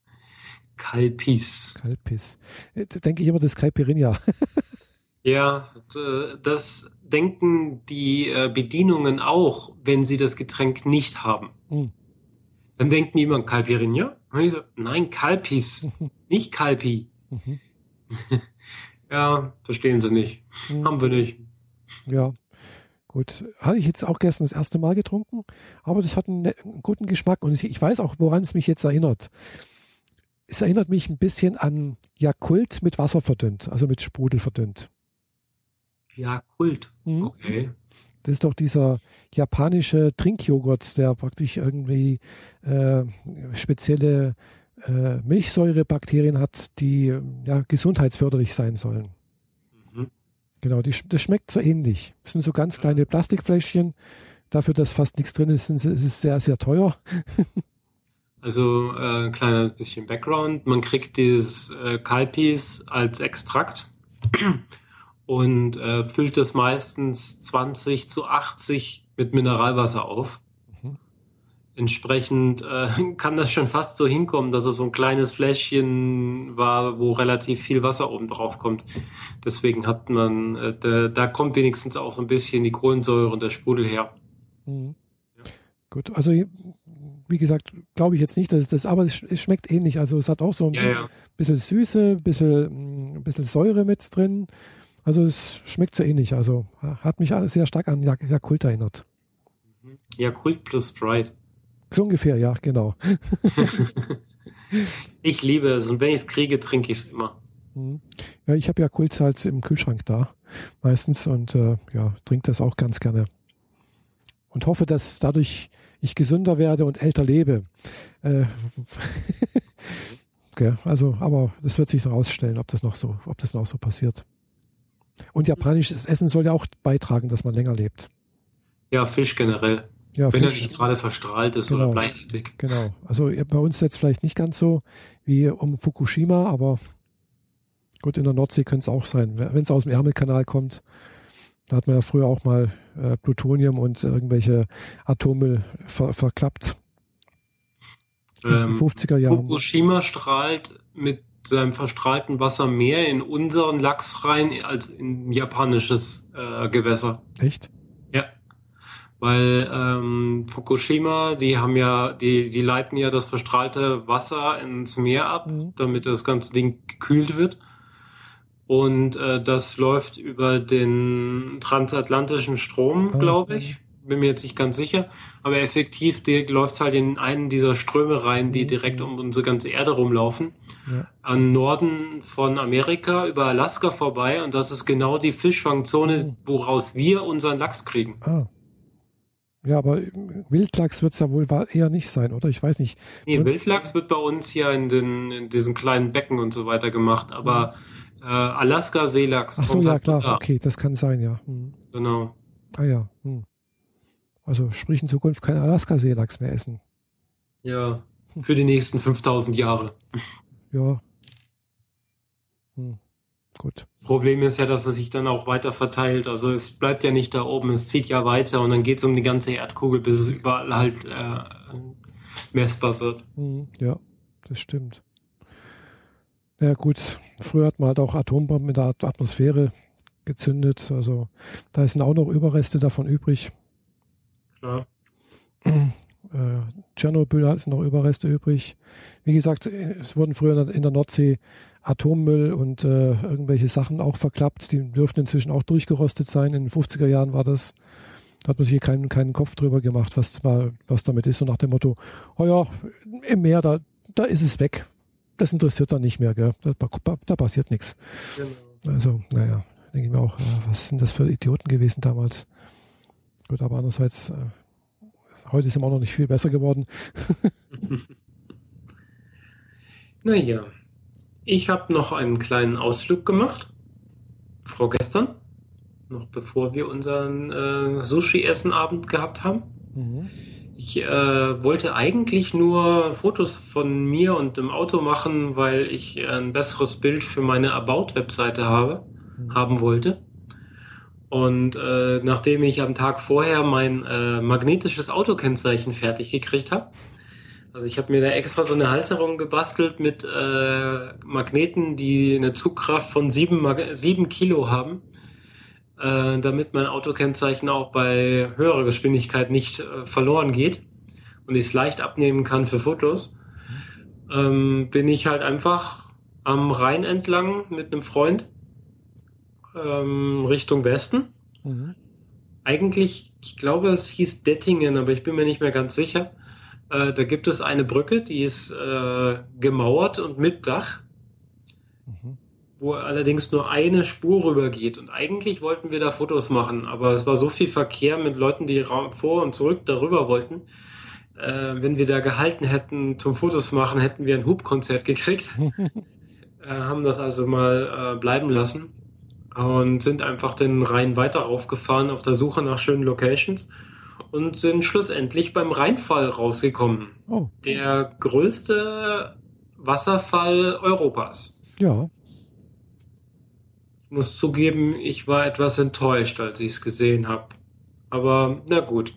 Kalpis. Kalpis. Äh, da denke ich immer das Caipirinha. Ja, das denken die äh, Bedienungen auch, wenn sie das Getränk nicht haben. Mhm. Dann denken die immer Kalpirinha. Und ich so, nein, Kalpis, nicht Kalpi. Mhm. Ja, verstehen sie nicht. Mhm. Haben wir nicht. Ja, gut. Hatte ich jetzt auch gestern das erste Mal getrunken, aber das hat einen, ne- einen guten Geschmack und ich weiß auch, woran es mich jetzt erinnert. Es erinnert mich ein bisschen an Jakult mit Wasser verdünnt, also mit Sprudel verdünnt. Ja, Kult. Mhm. Okay. Das ist doch dieser japanische Trinkjoghurt, der praktisch irgendwie äh, spezielle äh, Milchsäurebakterien hat, die ja, gesundheitsförderlich sein sollen. Genau, die, das schmeckt so ähnlich. Das sind so ganz kleine Plastikfläschchen dafür, dass fast nichts drin ist, ist es sehr, sehr teuer. Also äh, kleiner bisschen Background. Man kriegt dieses äh, Kalpis als Extrakt und äh, füllt das meistens 20 zu 80 mit Mineralwasser auf. Entsprechend äh, kann das schon fast so hinkommen, dass es so ein kleines Fläschchen war, wo relativ viel Wasser oben drauf kommt. Deswegen hat man, äh, da, da kommt wenigstens auch so ein bisschen die Kohlensäure und der Sprudel her. Mhm. Ja. Gut, also wie gesagt, glaube ich jetzt nicht, dass es das, aber es, schmeckt ähnlich. Also es hat auch so ein ja, ja. bisschen Süße, ein bisschen, ein bisschen Säure mit drin. Also es schmeckt so ähnlich. Also hat mich sehr stark an Jakult erinnert. Mhm. Jakult plus Sprite. So ungefähr, ja, genau. ich liebe es und wenn ich es kriege, trinke ich es immer. Mhm. Ja, ich habe Jakult halt im Kühlschrank da meistens und äh, ja, trinke das auch ganz gerne. Und hoffe, dass dadurch ich gesünder werde und älter lebe. Äh, okay, also, aber das wird sich herausstellen, ob das noch so, ob das noch so passiert. Und japanisches Essen soll ja auch beitragen, dass man länger lebt. Ja, Fisch generell. Ja, Wenn Fisch. er nicht gerade verstrahlt ist genau, oder bleichhaltig. Genau. Also bei uns jetzt vielleicht nicht ganz so wie um Fukushima, aber gut, in der Nordsee könnte es auch sein. Wenn es aus dem Ärmelkanal kommt, da hat man ja früher auch mal äh, Plutonium und irgendwelche Atommüll ver verklappt. Ähm, 50er Jahren. Fukushima strahlt mit seinem verstrahlten Wasser mehr in unseren Lachs rein als in japanisches äh, Gewässer. Echt? Weil ähm, Fukushima, die haben ja, die, die leiten ja das verstrahlte Wasser ins Meer ab, mhm. damit das ganze Ding gekühlt wird. Und äh, das läuft über den transatlantischen Strom, ah, glaube ich. Bin mir jetzt nicht ganz sicher. Aber effektiv läuft es halt in einen dieser Ströme rein, die mhm. direkt um unsere ganze Erde rumlaufen. Ja. An Norden von Amerika über Alaska vorbei. Und das ist genau die Fischfangzone, mhm. woraus wir unseren Lachs kriegen. Ah. Ja, aber Wildlachs wird es ja wohl eher nicht sein, oder? Ich weiß nicht. Nee, Wildlachs wird bei uns hier in, den, in diesen kleinen Becken und so weiter gemacht. Aber äh, Alaska-Seelachs. Ach so, ja, klar, da. okay, das kann sein, ja. Hm. Genau. Ah ja. Hm. Also sprich in Zukunft kein Alaska-Seelachs mehr essen. Ja, für die nächsten 5000 Jahre. Ja. Hm. Gut. Das Problem ist ja, dass es sich dann auch weiter verteilt. Also es bleibt ja nicht da oben, es zieht ja weiter und dann geht es um die ganze Erdkugel, bis es überall halt äh, messbar wird. Hm, ja, das stimmt. Ja gut, früher hat man halt auch Atombomben in der Atmosphäre gezündet. Also da sind auch noch Überreste davon übrig. Klar. Äh, Tschernobyl sind noch Überreste übrig. Wie gesagt, es wurden früher in der Nordsee Atommüll und äh, irgendwelche Sachen auch verklappt. Die dürften inzwischen auch durchgerostet sein. In den 50er Jahren war das. Da hat man sich hier keinen, keinen Kopf drüber gemacht, was, was damit ist. Und nach dem Motto, oh ja, im Meer, da, da ist es weg das interessiert dann nicht mehr, gell? Da, da passiert nichts. Genau. Also, naja, denke ich mir auch, äh, was sind das für Idioten gewesen damals? Gut, aber andererseits, äh, heute ist immer noch nicht viel besser geworden. naja, ich habe noch einen kleinen Ausflug gemacht, vorgestern, noch bevor wir unseren äh, Sushi-Essen-Abend gehabt haben. Mhm. Ich äh, wollte eigentlich nur Fotos von mir und dem Auto machen, weil ich ein besseres Bild für meine About-Webseite habe, mhm. haben wollte. Und äh, nachdem ich am Tag vorher mein äh, magnetisches Autokennzeichen fertig gekriegt habe, also ich habe mir da extra so eine Halterung gebastelt mit äh, Magneten, die eine Zugkraft von sieben, sieben Kilo haben äh, damit mein Autokennzeichen auch bei höherer Geschwindigkeit nicht äh, verloren geht und ich es leicht abnehmen kann für Fotos, ähm, bin ich halt einfach am Rhein entlang mit einem Freund ähm, Richtung Westen. Mhm. Eigentlich, ich glaube, es hieß Dettingen, aber ich bin mir nicht mehr ganz sicher. Äh, da gibt es eine Brücke, die ist äh, gemauert und mit Dach wo allerdings nur eine Spur rübergeht. Und eigentlich wollten wir da Fotos machen, aber es war so viel Verkehr mit Leuten, die vor und zurück darüber wollten. Äh, wenn wir da gehalten hätten zum Fotos machen, hätten wir ein Hubkonzert gekriegt. äh, haben das also mal äh, bleiben lassen und sind einfach den Rhein weiter raufgefahren auf der Suche nach schönen Locations. Und sind schlussendlich beim Rheinfall rausgekommen. Oh, Der größte Wasserfall Europas. ja. Ich muss zugeben, ich war etwas enttäuscht, als ich es gesehen habe. Aber na gut.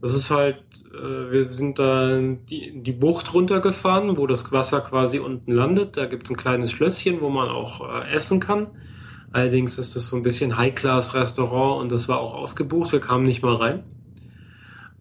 Das ist halt, äh, wir sind da die, die Bucht runtergefahren, wo das Wasser quasi unten landet. Da gibt es ein kleines Schlösschen, wo man auch äh, essen kann. Allerdings ist das so ein bisschen High-Class-Restaurant und das war auch ausgebucht. Wir kamen nicht mal rein.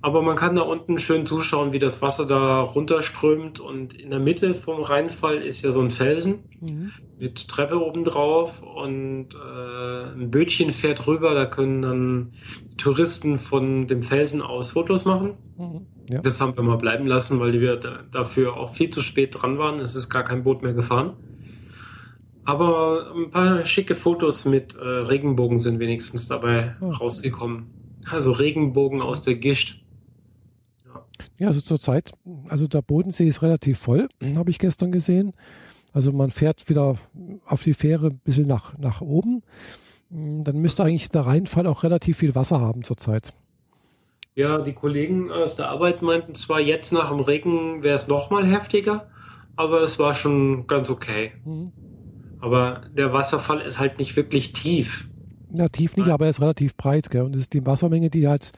Aber man kann da unten schön zuschauen, wie das Wasser da runterströmt. Und in der Mitte vom Rheinfall ist ja so ein Felsen Mhm. mit Treppe oben drauf und äh, ein Bötchen fährt rüber. Da können dann Touristen von dem Felsen aus Fotos machen. Mhm. Ja. Das haben wir mal bleiben lassen, weil wir da, dafür auch viel zu spät dran waren. Es ist gar kein Boot mehr gefahren. Aber ein paar schicke Fotos mit äh, Regenbogen sind wenigstens dabei Oh. rausgekommen. Also Regenbogen aus der Gischt. Ja, also zurzeit, also der Bodensee ist relativ voll, habe ich gestern gesehen. Also man fährt wieder auf die Fähre ein bisschen nach, nach oben. Dann müsste eigentlich der Rheinfall auch relativ viel Wasser haben zurzeit. Ja, die Kollegen aus der Arbeit meinten zwar, jetzt nach dem Regen wäre es noch mal heftiger, aber es war schon ganz okay. Mhm. Aber der Wasserfall ist halt nicht wirklich tief. Ja, tief nicht, aber er ist relativ breit, gell? Und das, die Wassermenge, die halt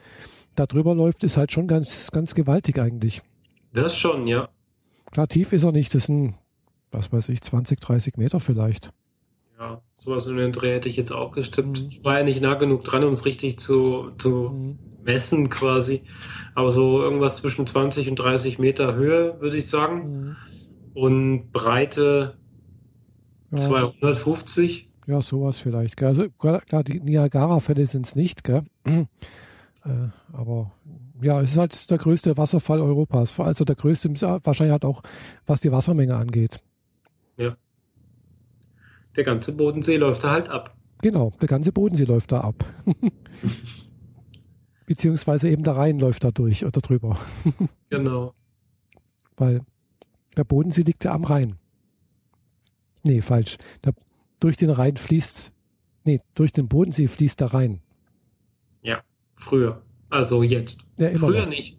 da drüber läuft, ist halt schon ganz, ganz gewaltig eigentlich. Das schon, ja. Klar, tief ist er nicht, das sind, was weiß ich, 20, 30 Meter vielleicht. Ja, sowas in den Dreh hätte ich jetzt auch gestimmt. Mhm. Ich war ja nicht nah genug dran, um es richtig zu, zu Mhm. messen quasi. Aber so irgendwas zwischen 20 und 30 Meter Höhe, würde ich sagen. Mhm. Und Breite Ja. 250. Ja, sowas vielleicht. Gell? Also klar, klar, die Niagara-Fälle sind es nicht, gell? äh, aber ja, es ist halt der größte Wasserfall Europas. Also der größte, wahrscheinlich halt auch, was die Wassermenge angeht. Der ganze Bodensee läuft da halt ab. Genau, der ganze Bodensee läuft da ab. Beziehungsweise eben der Rhein läuft da durch oder drüber. Genau. Weil der Bodensee liegt ja am Rhein. Nee, falsch. Der, durch den Rhein fließt, nee, durch den Bodensee fließt der Rhein. Früher. Also jetzt. Ja, Früher noch. nicht.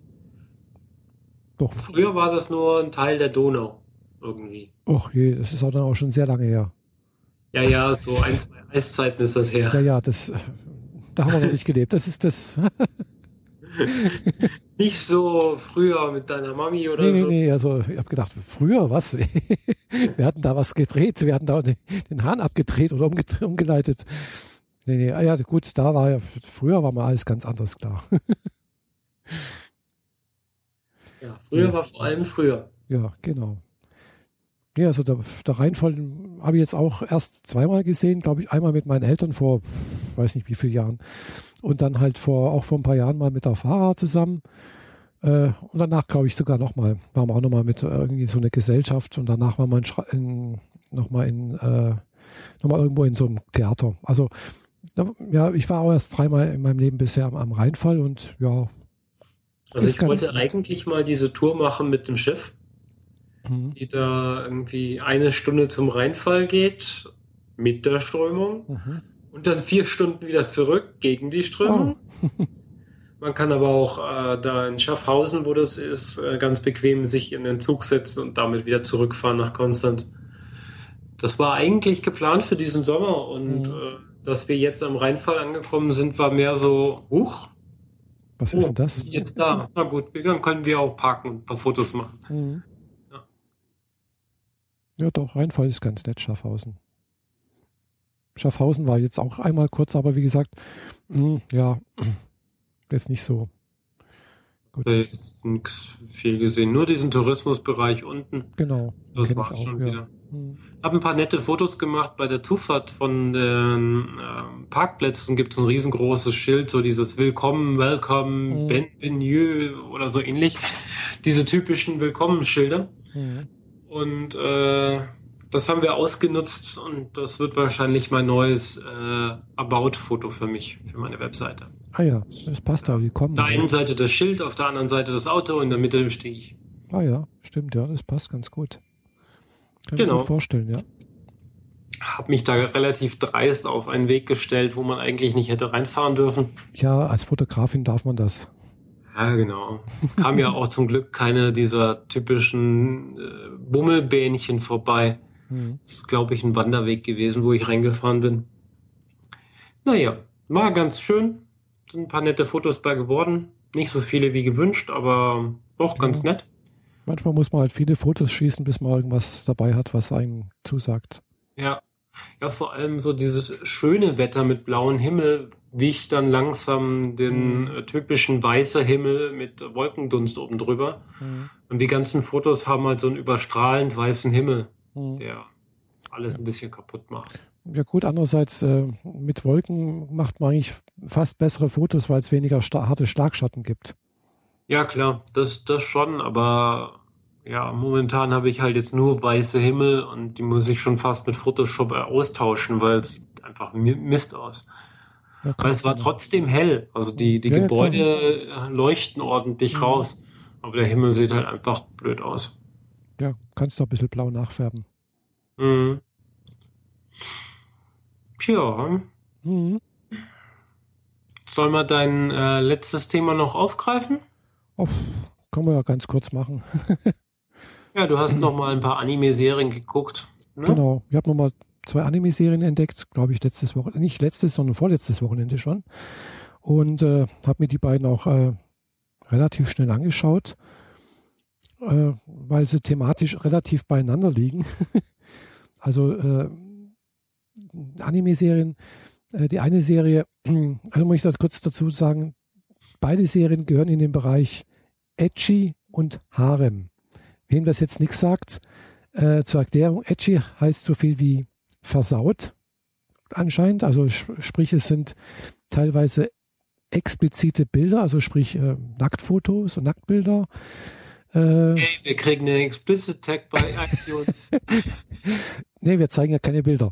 Doch, Früher war das nur ein Teil der Donau. Irgendwie. Och je, das ist auch dann auch schon sehr lange her. Ja, ja, so ein, zwei Eiszeiten ist das her. Ja, ja, das, da haben wir noch nicht gelebt. Das ist das. Nicht so früher mit deiner Mami oder Nee, nee, so. nee, also ich habe gedacht, früher was? Wir hatten da was gedreht, wir hatten da den, den Hahn abgedreht oder umge- umgeleitet. Nee, nee, ah ja, gut, da war ja, früher war mal alles ganz anders, klar. Ja, früher Ja. war vor allem früher. Ja, genau. Ja, also der, der Rheinfall habe ich jetzt auch erst zweimal gesehen, glaube ich, einmal mit meinen Eltern vor, weiß nicht wie vielen Jahren. Und dann halt vor, auch vor ein paar Jahren mal mit der Fahrer zusammen. Äh, und danach, glaube ich, sogar nochmal, waren wir auch nochmal mit äh, irgendwie so einer Gesellschaft und danach waren wir in, in, nochmal in, äh, nochmal irgendwo in so einem Theater. Also, ja, ich war auch erst dreimal in meinem Leben bisher am, am Rheinfall und ja. Also ich wollte eigentlich mal diese Tour machen mit dem Schiff, Mhm. die da irgendwie eine Stunde zum Rheinfall geht mit der Strömung Mhm. und dann vier Stunden wieder zurück gegen die Strömung. Man kann aber auch äh, da in Schaffhausen, wo das ist, äh, ganz bequem sich in den Zug setzen und damit wieder zurückfahren nach Konstanz. Das war eigentlich geplant für diesen Sommer und Mhm. äh, dass wir jetzt am Rheinfall angekommen sind, war mehr so, huch, Was oh, ist denn das? jetzt da. Na gut, dann können wir auch parken und ein paar Fotos machen. Mhm. Ja. Ja, doch, Rheinfall ist ganz nett, Schaffhausen. Schaffhausen war jetzt auch einmal kurz, aber wie gesagt, mh, ja, jetzt nicht so. Gut, Da ist nix viel gesehen, nur diesen Tourismusbereich unten. genau. Das war ich auch, schon ja. Wieder. Mhm. Hab ein paar nette Fotos gemacht bei der Zufahrt von den ähm, Parkplätzen. Gibt es ein riesengroßes Schild, so dieses Willkommen, Welcome, Mhm. Bienvenue oder so ähnlich. Diese typischen Willkommensschilder. Mhm. Und äh, das haben wir ausgenutzt und das wird wahrscheinlich mein neues äh, About-Foto für mich, für meine Webseite. Ah ja, das passt da, willkommen. Auf der einen Seite das Schild, auf der anderen Seite das Auto und in der Mitte stehe ich. Ah ja, stimmt, ja, das passt ganz gut. Kann ich Genau. mir gut vorstellen, ja. Hab mich da relativ dreist auf einen Weg gestellt, wo man eigentlich nicht hätte reinfahren dürfen. Ja, als Fotografin darf man das. Ja, genau. Kam ja auch zum Glück keine dieser typischen äh, Bummelbähnchen vorbei. Mhm. Das ist, glaube ich, ein Wanderweg gewesen, wo ich reingefahren bin. Naja, war ganz schön. Sind ein paar nette Fotos bei geworden. Nicht so viele wie gewünscht, aber doch ja. ganz nett. Manchmal muss man halt viele Fotos schießen, bis man irgendwas dabei hat, was einem zusagt. Ja. Ja, vor allem so dieses schöne Wetter mit blauem Himmel wich dann langsam den mhm. typischen weißer Himmel mit Wolkendunst oben drüber. Mhm. Und die ganzen Fotos haben halt so einen überstrahlend weißen Himmel, mhm. der alles ein bisschen kaputt macht. Ja gut, andererseits äh, mit Wolken macht man eigentlich fast bessere Fotos, weil es weniger sta harte Starkschatten gibt. Ja klar, das, das schon, aber ja, momentan habe ich halt jetzt nur weiße Himmel und die muss ich schon fast mit Photoshop austauschen, weil es sieht einfach Mist aus. Ja, weil es war trotzdem hell. Also die, die ja, Gebäude klar. leuchten ordentlich mhm. raus. Aber der Himmel sieht halt einfach blöd aus. Ja, kannst du ein bisschen blau nachfärben. Mhm. Tja. Mhm. Sollen wir dein äh, letztes Thema noch aufgreifen? Oh, können wir ja ganz kurz machen. ja, du hast noch mal ein paar Anime-Serien geguckt. Ne? Genau, ich habe noch mal zwei Anime-Serien entdeckt, glaube ich, letztes Wochenende, nicht letztes, sondern vorletztes Wochenende schon. Und äh, habe mir die beiden auch äh, relativ schnell angeschaut, äh, weil sie thematisch relativ beieinander liegen. also äh, Anime-Serien, äh, die eine Serie, also muss ich das kurz dazu sagen, beide Serien gehören in den Bereich Edgy und Harem. Wem das jetzt nichts sagt, äh, zur Erklärung, Edgy heißt so viel wie versaut anscheinend. Also sprich, es sind teilweise explizite Bilder, also sprich äh, Nacktfotos und Nacktbilder. Äh, hey, wir kriegen einen Explicit Tag bei iTunes. nee, wir zeigen ja keine Bilder.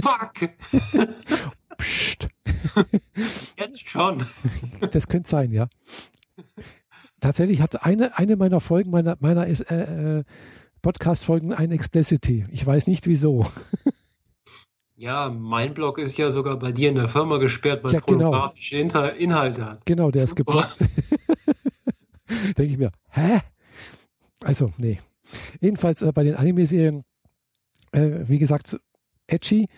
Fuck! Psst. Jetzt schon. Das könnte sein, ja. Tatsächlich hat eine, eine meiner Folgen, meiner, meiner äh, äh, Podcast-Folgen ein Explicity. Ich weiß nicht wieso. Ja, mein Blog ist ja sogar bei dir in der Firma gesperrt, weil ja, genau. pornografische Inhalte hat. Genau, der Super. ist geblockt. Denke ich mir, hä? Also, nee. Jedenfalls äh, bei den Anime-Serien, äh, wie gesagt, edgy,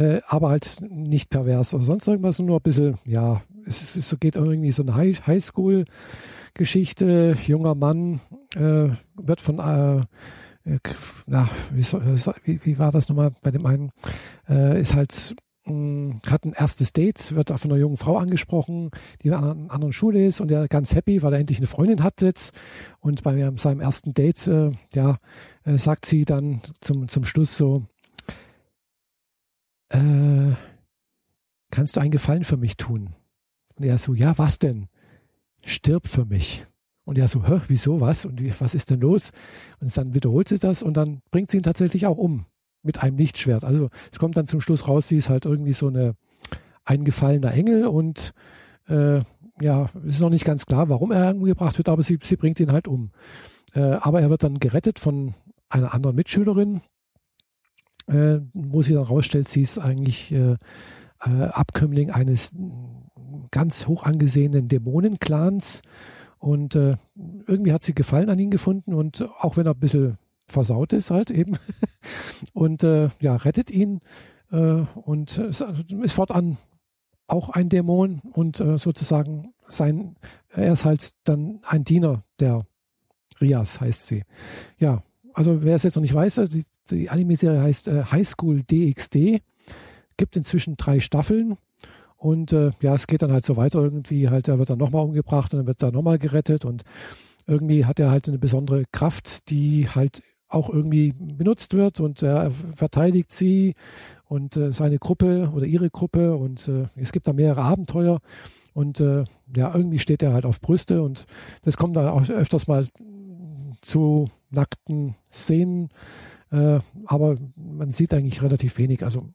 äh, aber halt nicht pervers oder sonst irgendwas, nur ein bisschen, ja, es, es geht irgendwie so eine High Highschool-Geschichte. Junger Mann äh, wird von äh, äh, na, wie, wie, wie, war das nochmal bei dem einen? Äh, ist halt, mh, hm, hat ein erstes Date, wird von einer jungen Frau angesprochen, die an einer anderen Schule ist und er ganz happy, weil er endlich eine Freundin hat jetzt. Und bei seinem ersten Date, äh, ja, äh, sagt sie dann zum, zum Schluss so, äh, kannst du einen Gefallen für mich tun? Und er so, ja, was denn? Stirb für mich. Und er so, Hä, wieso, was? Und was ist denn los? Und dann wiederholt sie das und dann bringt sie ihn tatsächlich auch um mit einem Lichtschwert. Also es kommt dann zum Schluss raus, sie ist halt irgendwie so eine eingefallener Engel und äh, ja, es ist noch nicht ganz klar, warum er umgebracht wird, aber sie, sie bringt ihn halt um. Äh, aber er wird dann gerettet von einer anderen Mitschülerin, äh, wo sie dann rausstellt, sie ist eigentlich äh, äh, Abkömmling eines ganz hoch angesehenen Dämonenclans. Und äh, irgendwie hat sie Gefallen an ihn gefunden und auch wenn er ein bisschen versaut ist halt eben. und äh, ja, rettet ihn äh, und ist, ist fortan auch ein Dämon und äh, sozusagen sein, er ist halt dann ein Diener der Rias, heißt sie. Ja, also wer es jetzt noch nicht weiß, also die, die Anime-Serie heißt äh, High School DxD, gibt inzwischen drei Staffeln. Und äh, ja, es geht dann halt so weiter. Irgendwie. Halt, er wird dann nochmal umgebracht und dann wird er nochmal gerettet. Und irgendwie hat er halt eine besondere Kraft, die halt auch irgendwie benutzt wird. Und er verteidigt sie und äh, seine Gruppe oder ihre Gruppe. Und äh, es gibt da mehrere Abenteuer. Und äh, ja, irgendwie steht er halt auf Brüste. Und das kommt dann auch öfters mal zu nackten Szenen, äh, aber man sieht eigentlich relativ wenig. Also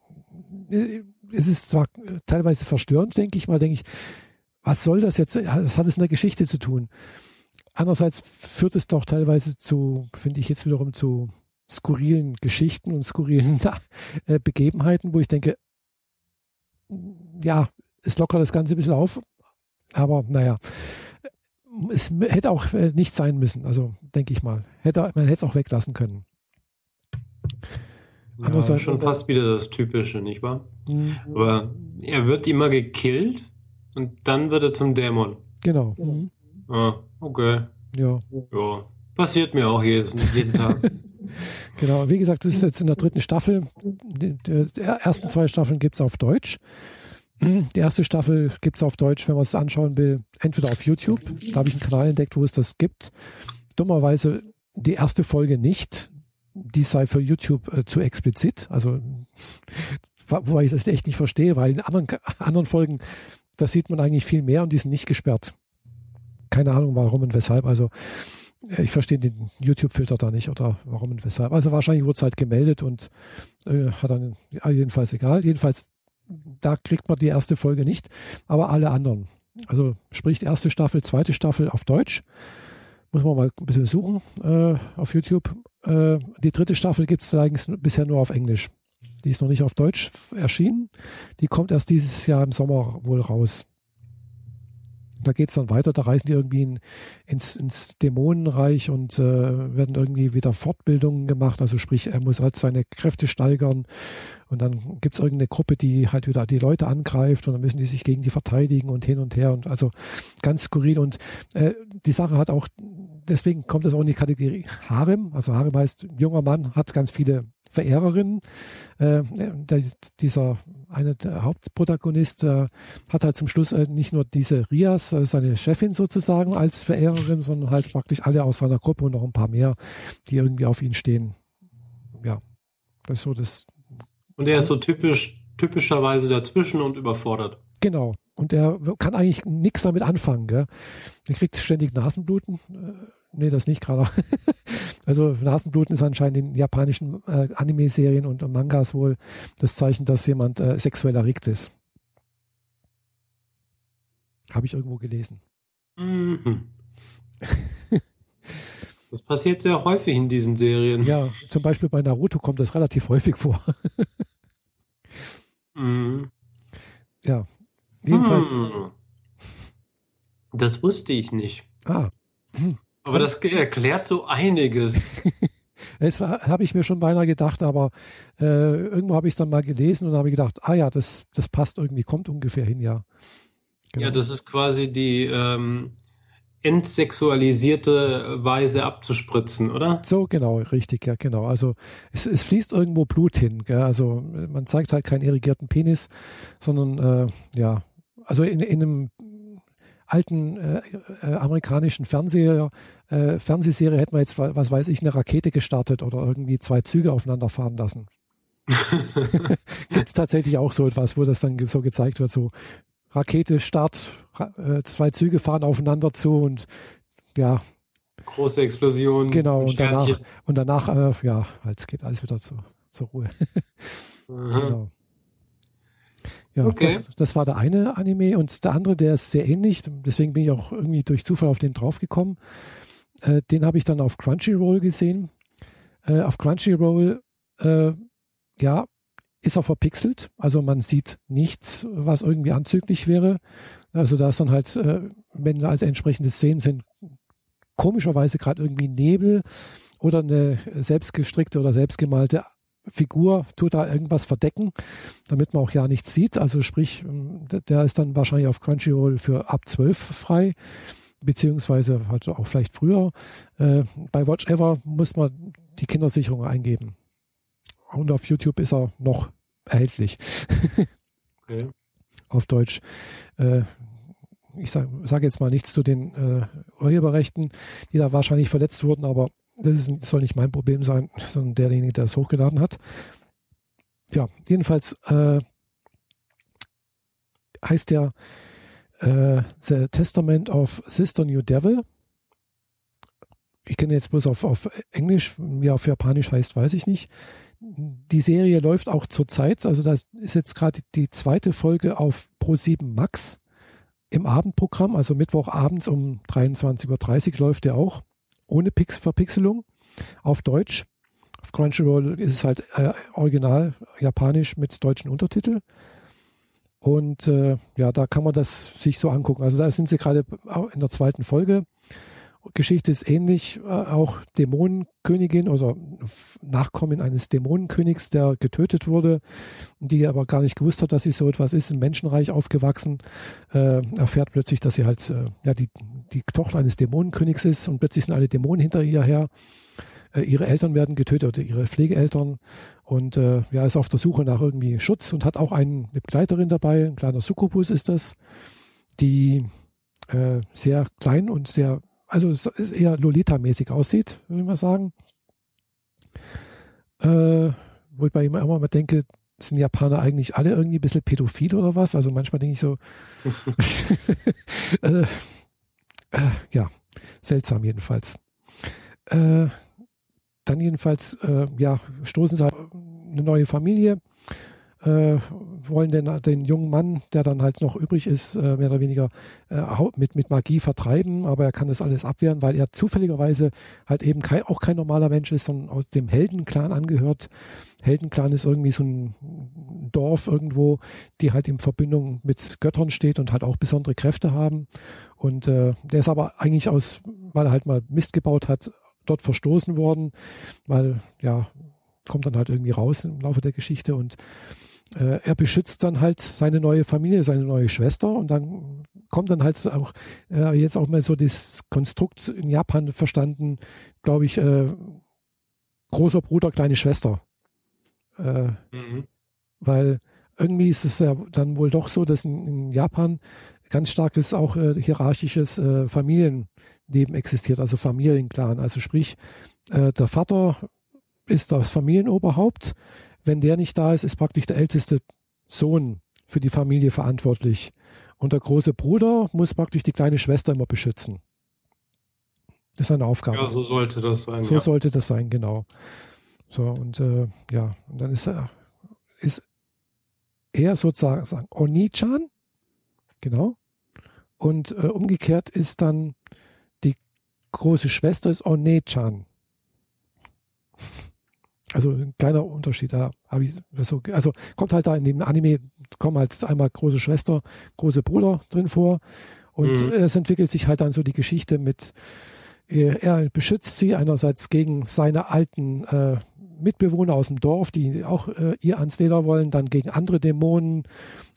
äh, es ist zwar äh, teilweise verstörend, denke ich mal, denke ich, was soll das jetzt, was hat es in der Geschichte zu tun? Andererseits führt es doch teilweise zu, finde ich jetzt wiederum zu skurrilen Geschichten und skurrilen äh, Begebenheiten, wo ich denke, ja, es lockert das Ganze ein bisschen auf, aber naja. Es hätte auch äh, nicht sein müssen, also denke ich mal. Hätte, man hätte es auch weglassen können. Ja, schon fast wieder das Typische, nicht wahr? Mhm. Aber er wird immer gekillt und dann wird er zum Dämon. Genau. Mhm. Ah, okay. Ja. Ja. Passiert mir auch jeden, jeden Tag. genau, wie gesagt, das ist jetzt in der dritten Staffel. Die, die ersten zwei Staffeln gibt es auf Deutsch. Die erste Staffel gibt es auf Deutsch, wenn man es anschauen will, entweder auf YouTube. Da habe ich einen Kanal entdeckt, wo es das gibt. Dummerweise die erste Folge nicht. Die sei für YouTube äh, zu explizit. Also, wobei ich das echt nicht verstehe, weil in anderen, anderen Folgen, da sieht man eigentlich viel mehr und die sind nicht gesperrt. Keine Ahnung, warum und weshalb. Also, äh, ich verstehe den YouTube-Filter da nicht oder warum und weshalb. Also wahrscheinlich wurde es halt gemeldet und äh, hat dann, jedenfalls egal. Jedenfalls, da kriegt man die erste Folge nicht, aber alle anderen. Also sprich erste Staffel, zweite Staffel auf Deutsch. Muss man mal ein bisschen suchen äh, auf YouTube. Äh, die dritte Staffel gibt es eigentlich bisher nur auf Englisch. Die ist noch nicht auf Deutsch erschienen. Die kommt erst dieses Jahr im Sommer wohl raus da geht es dann weiter, da reisen die irgendwie in, ins, ins Dämonenreich und äh, werden irgendwie wieder Fortbildungen gemacht. Also sprich, er muss halt seine Kräfte steigern und dann gibt es irgendeine Gruppe, die halt wieder die Leute angreift und dann müssen die sich gegen die verteidigen und hin und her und also ganz skurril und äh, die Sache hat auch, deswegen kommt es auch in die Kategorie Harem. Also Harem heißt, junger Mann hat ganz viele Verehrerinnen. Äh, der, dieser eine der Hauptprotagonist äh, hat halt zum Schluss äh, nicht nur diese Rias, äh, seine Chefin sozusagen, als Verehrerin, sondern halt praktisch alle aus seiner Gruppe und noch ein paar mehr, die irgendwie auf ihn stehen. Ja, das ist so das. Und er ist so typisch, typischerweise dazwischen und überfordert. Genau. Und er kann eigentlich nichts damit anfangen. Gell? Er kriegt ständig Nasenbluten. Äh, nee, das nicht gerade. also Nasenbluten ist anscheinend in japanischen äh, Anime-Serien und Mangas wohl das Zeichen, dass jemand äh, sexuell erregt ist. Habe ich irgendwo gelesen. Mhm. das passiert sehr häufig in diesen Serien. Ja, zum Beispiel bei Naruto kommt das relativ häufig vor. mhm. Ja, jedenfalls. Hm. Das wusste ich nicht. Ah. Aber das erklärt so einiges. Das habe ich mir schon beinahe gedacht, aber äh, irgendwo habe ich es dann mal gelesen und habe gedacht, ah ja, das, das passt irgendwie, kommt ungefähr hin, ja. Genau. Ja, das ist quasi die ähm, entsexualisierte Weise abzuspritzen, oder? So, genau, richtig, ja, genau. Also es, es fließt irgendwo Blut hin, gell? also man zeigt halt keinen irrigierten Penis, sondern äh, ja, also in, in einem alten äh, äh, amerikanischen Fernseher, äh, Fernsehserie hätten wir jetzt, was weiß ich, eine Rakete gestartet oder irgendwie zwei Züge aufeinander fahren lassen. Gibt es tatsächlich auch so etwas, wo das dann so gezeigt wird, so Rakete, Start, äh, zwei Züge fahren aufeinander zu und ja. Große Explosion. Genau, und danach, und danach äh, ja, halt geht alles wieder zu, zur Ruhe. genau. Ja, okay. das, das, war der eine Anime und der andere, der ist sehr ähnlich, deswegen bin ich auch irgendwie durch Zufall auf den draufgekommen. Äh, den habe ich dann auf Crunchyroll gesehen. Äh, auf Crunchyroll, äh, ja, ist er verpixelt, also man sieht nichts, was irgendwie anzüglich wäre. Also da ist dann halt, äh, wenn halt entsprechende Szenen sind, komischerweise gerade irgendwie Nebel oder eine selbstgestrickte oder selbstgemalte Figur tut da irgendwas verdecken, damit man auch ja nichts sieht. Also sprich, ähm, der ist dann wahrscheinlich auf Crunchyroll für ab 12 frei, beziehungsweise halt auch vielleicht früher. Äh, bei Watch Ever muss man die Kindersicherung eingeben. Und auf YouTube ist er noch erhältlich. okay. Auf Deutsch. Äh, ich sage sag jetzt mal nichts zu den äh, Urheberrechten, die da wahrscheinlich verletzt wurden, aber das ist, soll nicht mein Problem sein, sondern derjenige, der es hochgeladen hat. Ja, jedenfalls äh, heißt der äh, The Testament of Sister New Devil. Ich kenne jetzt bloß auf, auf Englisch, wie auf Japanisch heißt, weiß ich nicht. Die Serie läuft auch zur Zeit, also das ist jetzt gerade die zweite Folge auf Pro7 Max im Abendprogramm, also Mittwochabends um 23.30 Uhr läuft der auch ohne Pix Verpixelung auf Deutsch. Auf Crunchyroll ist es halt äh, original japanisch mit deutschen Untertitel. Und äh, ja, da kann man das sich so angucken. Also da sind sie gerade in der zweiten Folge. Geschichte ist ähnlich, äh, auch Dämonenkönigin, also Nachkommen eines Dämonenkönigs, der getötet wurde, die aber gar nicht gewusst hat, dass sie so etwas ist, im Menschenreich aufgewachsen, äh, erfährt plötzlich, dass sie halt äh, ja die, die Tochter eines Dämonenkönigs ist und plötzlich sind alle Dämonen hinter ihr her. Äh, ihre Eltern werden getötet oder ihre Pflegeeltern und äh, ja, ist auf der Suche nach irgendwie Schutz und hat auch einen, eine Begleiterin dabei, ein kleiner Succubus ist das, die sehr klein und sehr also es ist eher Lolita-mäßig aussieht, würde ich mal sagen. Äh, wo ich bei ihm immer mal denke, sind Japaner eigentlich alle irgendwie ein bisschen pädophil oder was? Also manchmal denke ich so, äh, äh, ja, seltsam jedenfalls. Äh, dann jedenfalls, äh, ja, stoßen sie eine neue Familie äh, wollen den, den jungen Mann, der dann halt noch übrig ist, äh, mehr oder weniger äh, mit, mit Magie vertreiben, aber er kann das alles abwehren, weil er zufälligerweise halt eben kein, auch kein normaler Mensch ist, sondern aus dem Heldenclan angehört. Heldenclan ist irgendwie so ein Dorf irgendwo, die halt in Verbindung mit Göttern steht und halt auch besondere Kräfte haben. Und äh, der ist aber eigentlich aus, weil er halt mal Mist gebaut hat, dort verstoßen worden, weil ja, kommt dann halt irgendwie raus im Laufe der Geschichte und äh, er beschützt dann halt seine neue Familie, seine neue Schwester und dann kommt dann halt auch äh, jetzt auch mal so das Konstrukt in Japan verstanden, glaube ich, äh, großer Bruder, kleine Schwester. Äh, mhm. Weil irgendwie ist es ja dann wohl doch so, dass in, in Japan ganz starkes auch äh, hierarchisches äh, Familienleben existiert, also Familienclan. Also sprich, der Vater ist das Familienoberhaupt wenn der nicht da ist, ist praktisch der älteste Sohn für die Familie verantwortlich. Und der große Bruder muss praktisch die kleine Schwester immer beschützen. Das ist eine Aufgabe. Ja, so sollte das sein. So ja. sollte das sein, genau. So, und äh, ja, und dann ist er, ist er sozusagen Oni-chan, genau. Und äh, umgekehrt ist dann die große Schwester ist One-chan. Also ein kleiner Unterschied, da habe ich so, also kommt halt da in dem Anime, kommen halt einmal große Schwester, große Bruder drin vor und mhm. es entwickelt sich halt dann so die Geschichte mit, äh, er beschützt sie einerseits gegen seine alten äh, Mitbewohner aus dem Dorf, die auch äh, ihr ans Leder wollen, dann gegen andere Dämonen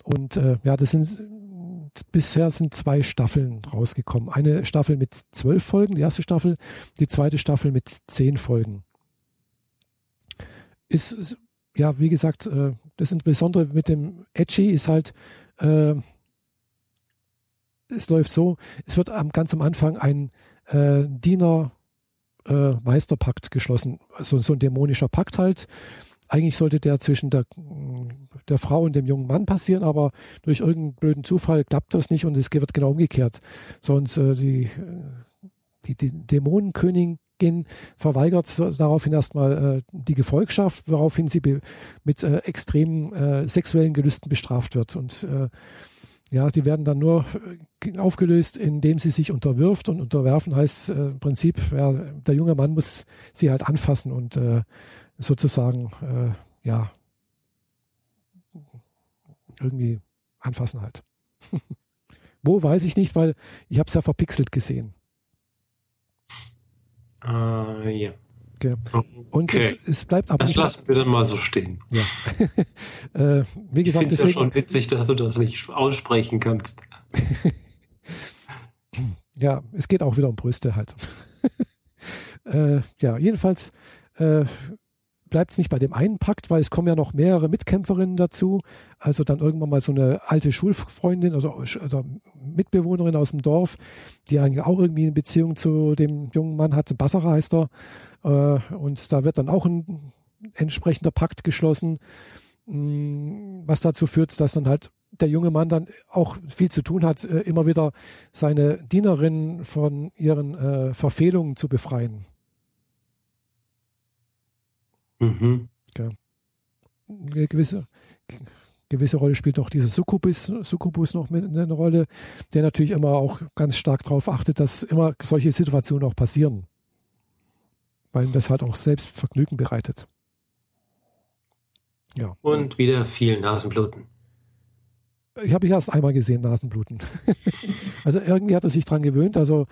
und äh, ja, das sind bisher sind zwei Staffeln rausgekommen. Eine Staffel mit zwölf Folgen, die erste Staffel, die zweite Staffel mit zehn Folgen ist, ist ja, wie gesagt, äh, das Besondere mit dem Edgy ist halt, äh, es läuft so, es wird am, ganz am Anfang ein äh, Diener-Meisterpakt äh, geschlossen, also so ein dämonischer Pakt halt. Eigentlich sollte der zwischen der, der Frau und dem jungen Mann passieren, aber durch irgendeinen blöden Zufall klappt das nicht und es wird genau umgekehrt. Sonst äh, die, die, die Dämonenkönigin gehen, verweigert daraufhin erstmal äh, die Gefolgschaft, woraufhin sie mit äh, extremen äh, sexuellen Gelüsten bestraft wird. Und äh, ja, die werden dann nur äh, aufgelöst, indem sie sich unterwirft. Und unterwerfen heißt äh, im Prinzip, ja, der junge Mann muss sie halt anfassen und sozusagen, ja, irgendwie anfassen halt. Wo weiß ich nicht, weil ich habe es ja verpixelt gesehen. Äh, ja. Okay. Und okay. Es, es, bleibt aber. Das lassen wir dann mal so stehen. Ja. äh, wie gesagt, ich finde es ja schon witzig, dass du das nicht aussprechen kannst. ja, es geht auch wieder um Brüste halt. äh, ja, jedenfalls äh, bleibt es nicht bei dem einen Pakt, weil es kommen ja noch mehrere Mitkämpferinnen dazu. Also dann irgendwann mal so eine alte Schulfreundin, also, also Mitbewohnerin aus dem Dorf, die eigentlich auch irgendwie eine Beziehung zu dem jungen Mann hat. Bassara heißt er. Äh, und da wird dann auch ein entsprechender Pakt geschlossen, mm, was dazu führt, dass dann halt der junge Mann dann auch viel zu tun hat, äh, immer wieder seine Dienerin von ihren äh, Verfehlungen zu befreien. Mhm. Ja. Eine gewisse, gewisse Rolle spielt auch dieser Succubus, Succubus noch mit eine Rolle, der natürlich immer auch ganz stark darauf achtet, dass immer solche Situationen auch passieren. Weil ihm das halt auch selbst Vergnügen bereitet. Ja. Und wieder viel Nasenbluten. ich habe ich erst einmal gesehen, Nasenbluten. also irgendwie hat er sich dran gewöhnt. Also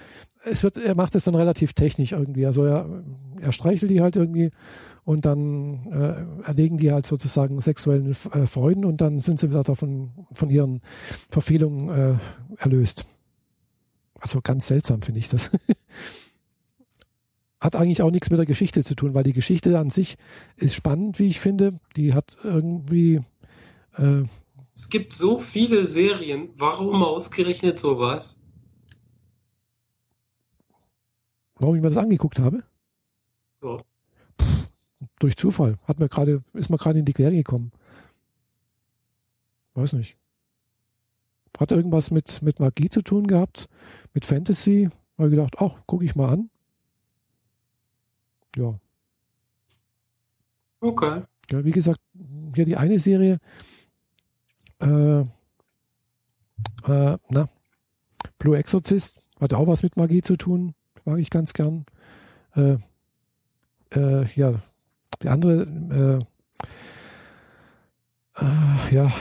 es wird, er macht es dann relativ technisch irgendwie. Also er, er streichelt die halt irgendwie und dann äh, erlegen die halt sozusagen sexuellen äh, Freuden und dann sind sie wieder davon von ihren Verfehlungen äh, erlöst. Also ganz seltsam finde ich das. hat eigentlich auch nichts mit der Geschichte zu tun, weil die Geschichte an sich ist spannend, wie ich finde. Die hat irgendwie äh, es gibt so viele Serien. Warum ausgerechnet sowas? Warum ich mir das angeguckt habe? Ja. Pff, durch Zufall. Hat mir gerade, ist mir gerade in die Quere gekommen. Weiß nicht. Hat irgendwas mit, mit Magie zu tun gehabt? Mit Fantasy? Habe gedacht, ach, gucke ich mal an. Ja. Okay. Ja, wie gesagt, hier die eine Serie, äh, äh, na, Blue Exorcist hat auch was mit Magie zu tun, mag ich ganz gern. Äh, äh, ja, die andere, äh, äh, ja,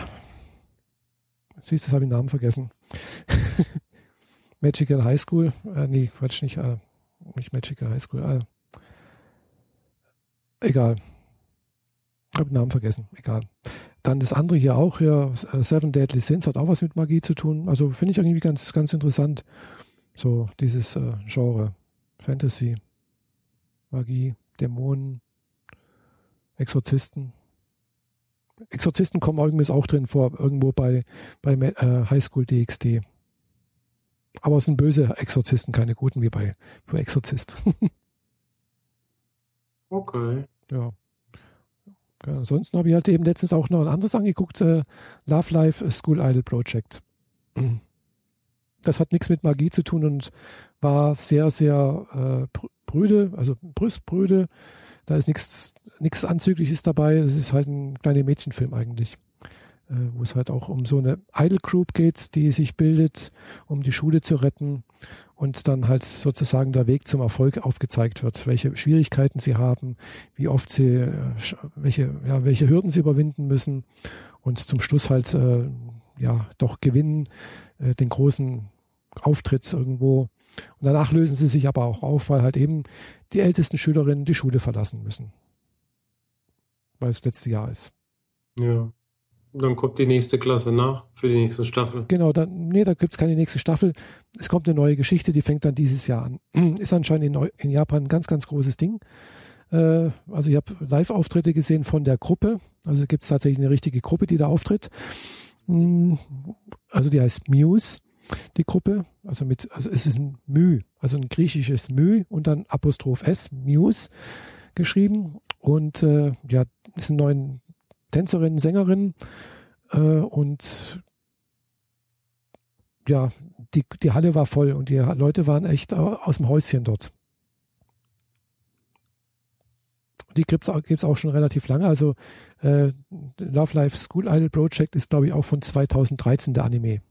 siehst du, habe ich den Namen vergessen. Magical High School, äh, nee, Quatsch, nicht, äh, nicht Magical High School, äh, egal. Habe den Namen vergessen, egal. Dann das andere hier auch, ja, äh, Seven Deadly Sins hat auch was mit Magie zu tun. Also finde ich irgendwie ganz, ganz interessant. So dieses äh, Genre. Fantasy, Magie, Dämonen, Exorzisten. Exorzisten kommen irgendwie auch drin vor, irgendwo bei, bei äh, Highschool DxD. Aber es sind böse Exorzisten, keine guten wie bei, bei Exorzist. okay. Ja. Ja, ansonsten habe ich halt eben letztens auch noch ein anderes angeguckt, äh, Love Life School Idol Project. Das hat nichts mit Magie zu tun und war sehr, sehr äh, brüde, also brüstbrüde. Da ist nichts Anzügliches dabei. Es ist halt ein kleiner Mädchenfilm eigentlich, äh, wo es halt auch um so eine Idol Group geht, die sich bildet, um die Schule zu retten und dann halt sozusagen der Weg zum Erfolg aufgezeigt wird, welche Schwierigkeiten sie haben, wie oft sie, äh, welche, ja, welche Hürden sie überwinden müssen und zum Schluss halt äh, ja doch gewinnen, äh, den großen Auftritt irgendwo. Und danach lösen sie sich aber auch auf, weil halt eben die ältesten Schülerinnen die Schule verlassen müssen. Weil es letzte Jahr ist. Ja. Dann kommt die nächste Klasse nach für die nächste Staffel. Genau, dann, nee, da gibt es keine nächste Staffel. Es kommt eine neue Geschichte, die fängt dann dieses Jahr an. Ist anscheinend in, in Japan ein ganz, ganz großes Ding. Äh, also ich habe Live-Auftritte gesehen von der Gruppe. Also gibt es tatsächlich eine richtige Gruppe, die da auftritt. Hm, also die heißt Muse, die Gruppe. Also mit, also es ist ein Mü, also ein griechisches Mü und dann Apostroph S, Muse geschrieben. Und äh, ja, ist ein neuen Tänzerinnen, Sängerinnen äh, und ja, die, die Halle war voll und die Leute waren echt aus dem Häuschen dort. Die gibt es auch schon relativ lange. Also äh, Love Life School Idol Project ist, glaube ich, auch von 2013 der Anime.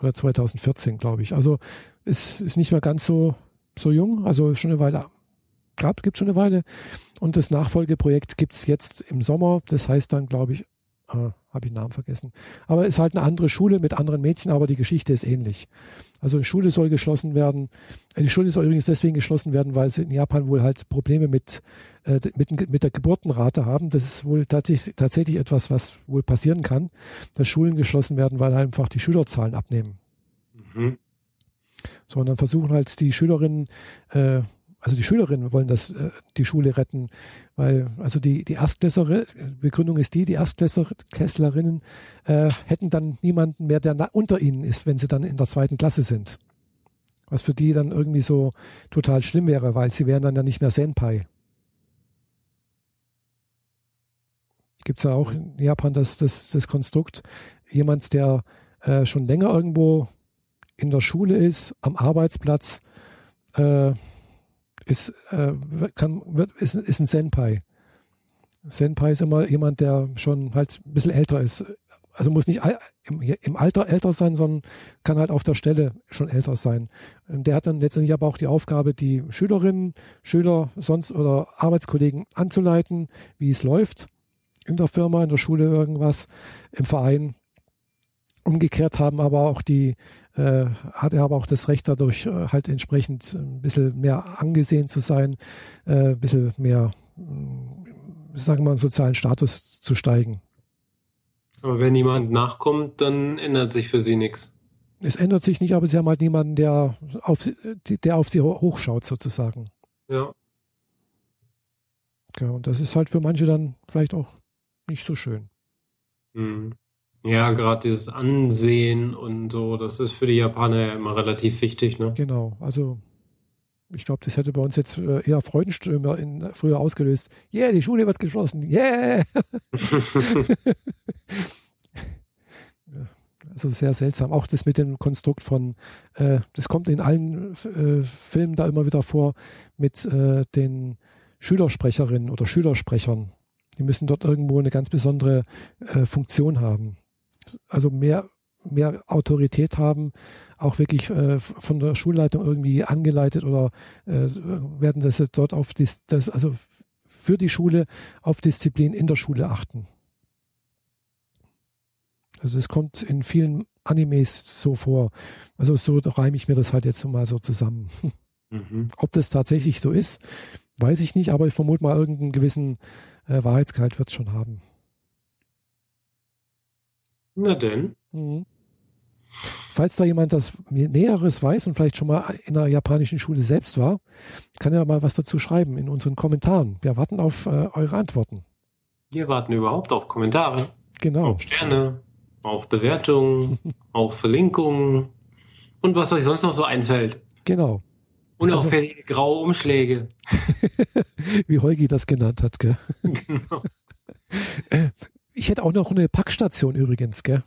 Oder 2014, glaube ich. Also es ist nicht mehr ganz so, so jung, also schon eine Weile gab, gibt schon eine Weile. Und das Nachfolgeprojekt gibt es jetzt im Sommer. Das heißt dann, glaube ich, äh, habe ich den Namen vergessen. Aber es ist halt eine andere Schule mit anderen Mädchen, aber die Geschichte ist ähnlich. Also die Schule soll geschlossen werden. Äh, die Schule soll übrigens deswegen geschlossen werden, weil sie in Japan wohl halt Probleme mit, äh, mit, mit der Geburtenrate haben. Das ist wohl tatsächlich, tatsächlich etwas, was wohl passieren kann, dass Schulen geschlossen werden, weil einfach die Schülerzahlen abnehmen. Mhm. So, und dann versuchen halt die Schülerinnen äh, also die Schülerinnen wollen das, äh, die Schule retten, weil also die, die Erstklässler, Begründung ist die, die Erstklässlerinnen äh, hätten dann niemanden mehr, der unter ihnen ist, wenn sie dann in der zweiten Klasse sind. Was für die dann irgendwie so total schlimm wäre, weil sie wären dann ja nicht mehr Senpai. Gibt es ja auch in Japan das, das, das Konstrukt, jemand, der äh, schon länger irgendwo in der Schule ist, am Arbeitsplatz, äh, ist, äh, kann, wird, ist, ist ein Senpai. Senpai ist immer jemand, der schon halt ein bisschen älter ist. Also muss nicht im, Alter älter sein, sondern kann halt auf der Stelle schon älter sein. Und der hat dann letztendlich aber auch die Aufgabe, die Schülerinnen, Schüler sonst oder Arbeitskollegen anzuleiten, wie es läuft in der Firma, in der Schule irgendwas, im Verein. umgekehrt haben aber auch die, äh, hat er aber auch das Recht dadurch äh, halt entsprechend ein bisschen mehr angesehen zu sein, äh, ein bisschen mehr, äh, sagen wir mal, sozialen Status zu steigen. Aber wenn jemand nachkommt, dann ändert sich für sie nichts. Es ändert sich nicht, aber sie haben halt niemanden, der auf sie, der auf sie hochschaut, sozusagen. Ja. Ja, und das ist halt für manche dann vielleicht auch nicht so schön. Mhm. Ja, gerade dieses Ansehen und so, das ist für die Japaner ja immer relativ wichtig, ne? Genau, also ich glaube, das hätte bei uns jetzt äh, eher Freudenströme in, früher ausgelöst. Yeah, die Schule wird geschlossen. Yeah! also sehr seltsam. Auch das mit dem Konstrukt von, äh, das kommt in allen äh, Filmen da immer wieder vor, mit äh, den Schülersprecherinnen oder Schülersprechern. Die müssen dort irgendwo eine ganz besondere äh, Funktion haben also mehr, mehr Autorität haben, auch wirklich äh, von der Schulleitung irgendwie angeleitet oder äh, werden das dort auf dis, das, also für die Schule auf Disziplin in der Schule achten. Also es kommt in vielen Animes so vor. Also so reime ich mir das halt jetzt mal so zusammen. Mhm. Ob das tatsächlich so ist, weiß ich nicht, aber ich vermute mal irgendeinen gewissen äh, Wahrheitsgehalt wird es schon haben. Na denn. Mhm. Falls da jemand das Näheres weiß und vielleicht schon mal in einer japanischen Schule selbst war, kann er mal was dazu schreiben in unseren Kommentaren. Wir warten auf äh, eure Antworten. Wir warten überhaupt auf Kommentare. Genau. Auf Sterne, auf Bewertungen, auf Verlinkungen und was euch sonst noch so einfällt. Genau. Und also, graue Umschläge. Wie Holgi das genannt hat, gell? Genau. Ich hätte auch noch eine Packstation übrigens, gell?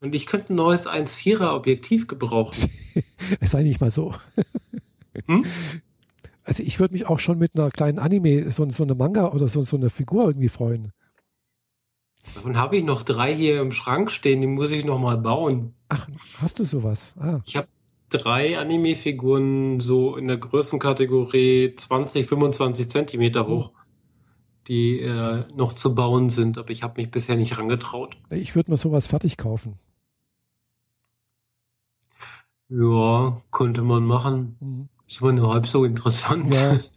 Und ich könnte ein neues 1,4er Objektiv gebrauchen. es sei nicht mal so. Hm? Also ich würde mich auch schon mit einer kleinen Anime, so, so eine Manga oder so, so eine Figur irgendwie freuen. Davon habe ich noch drei hier im Schrank stehen, die muss ich noch mal bauen. Ach, hast du sowas? Ah. Ich habe drei Anime-Figuren so in der Größenkategorie 20, 25 Zentimeter hoch die äh, noch zu bauen sind, aber ich habe mich bisher nicht rangetraut. Ich würde mir sowas fertig kaufen. Ja, könnte man machen. Mhm. Ist aber nur halb so interessant. Ja.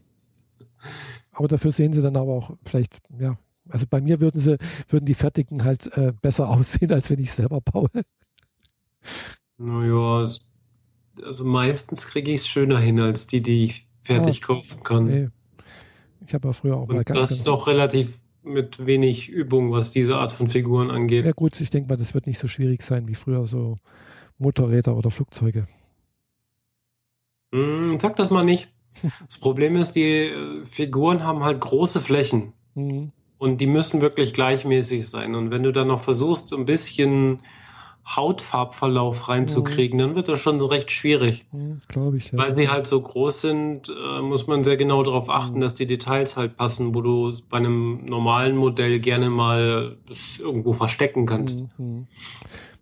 Aber dafür sehen sie dann aber auch vielleicht, ja, also bei mir würden sie, würden die fertigen halt äh, besser aussehen, als wenn ich selber baue. Naja, also meistens kriege ich es schöner hin, als die, die ich fertig ja, kaufen kann. Nee. Ich habe ja früher auch Und mal ganz. Das ist doch relativ mit wenig Übung, was diese Art von Figuren angeht. Ja, gut, ich denke mal, das wird nicht so schwierig sein wie früher so Motorräder oder Flugzeuge. Mm, sag das mal nicht. Das Problem ist, die äh, Figuren haben halt große Flächen. Mhm. Und die müssen wirklich gleichmäßig sein. Und wenn du dann noch versuchst, so ein bisschen Hautfarbverlauf reinzukriegen, mhm. dann wird das schon recht schwierig. Mhm, Glaube ich. Ja. Weil sie halt so groß sind, äh, muss man sehr genau darauf achten, mhm. dass die Details halt passen, wo du bei einem normalen Modell gerne mal das irgendwo verstecken kannst.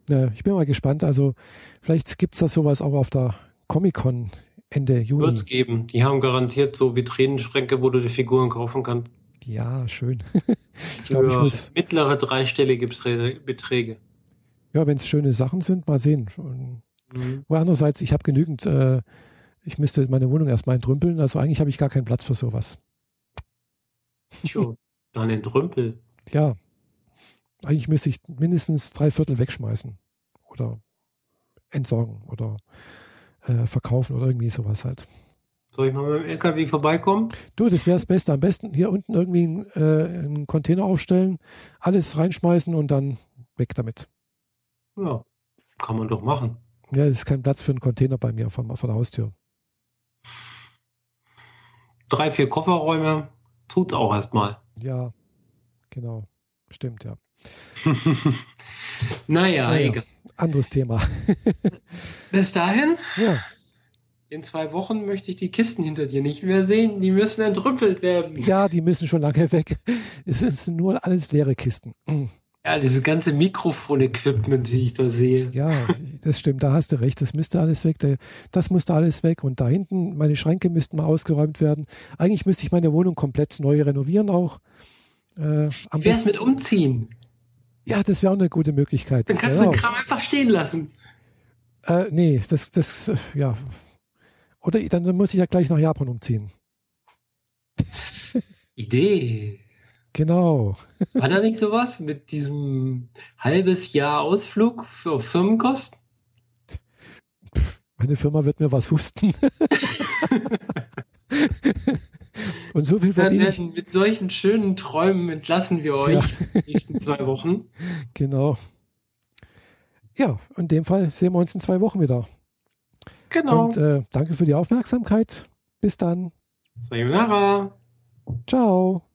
Ja, ich bin mal gespannt. Also vielleicht gibt es da sowas auch auf der Comic-Con Ende Juni. Wird es geben. Die haben garantiert so Vitrinenschränke, wo du die Figuren kaufen kannst. Ja, schön. ich glaube, ich muss mittlere dreistellige Beträge. Ja, wenn es schöne Sachen sind, mal sehen. Mhm. Aber andererseits, ich habe genügend, äh, ich müsste meine Wohnung erstmal entrümpeln, also eigentlich habe ich gar keinen Platz für sowas. Tja, dann entrümpel. Ja. Eigentlich müsste ich mindestens drei Viertel wegschmeißen. Oder entsorgen oder äh, verkaufen oder irgendwie sowas halt. Soll ich mal mit dem LKW vorbeikommen? Du, das wäre das Beste. Am besten hier unten irgendwie einen, äh, einen Container aufstellen, alles reinschmeißen und dann weg damit. Ja, kann man doch machen. Ja, es ist kein Platz für einen Container bei mir vor, vor der Haustür. Drei, vier Kofferräume tut's auch erstmal. Ja, genau. Stimmt, ja. naja, naja, egal. Anderes Thema. Bis dahin? Ja. In zwei Wochen möchte ich die Kisten hinter dir nicht mehr sehen. Die müssen entrüppelt werden. Ja, die müssen schon lange weg. Es sind nur alles leere Kisten. Ja, diese ganze Mikrofon-Equipment, die ich da sehe. Ja, das stimmt, da hast du recht. Das müsste alles weg. Das musste alles weg. Und da hinten, meine Schränke müssten mal ausgeräumt werden. Eigentlich müsste ich meine Wohnung komplett neu renovieren auch. Äh, am Wär's mit umziehen? Ja, das wäre auch eine gute Möglichkeit. Dann kannst genau. du den Kram einfach stehen lassen. Äh, nee, das, das, ja. Oder dann muss ich ja gleich nach Japan umziehen. Idee. Genau. War da nicht sowas mit diesem halbes Jahr Ausflug für Firmenkosten? Meine Firma wird mir was husten. Und so viel verdiene ich. Mit solchen schönen Träumen entlassen wir euch ja. die nächsten zwei Wochen. Genau. Ja, in dem Fall sehen wir uns in zwei Wochen wieder. Genau. Und äh, danke für die Aufmerksamkeit. Bis dann. Sayonara. Ciao.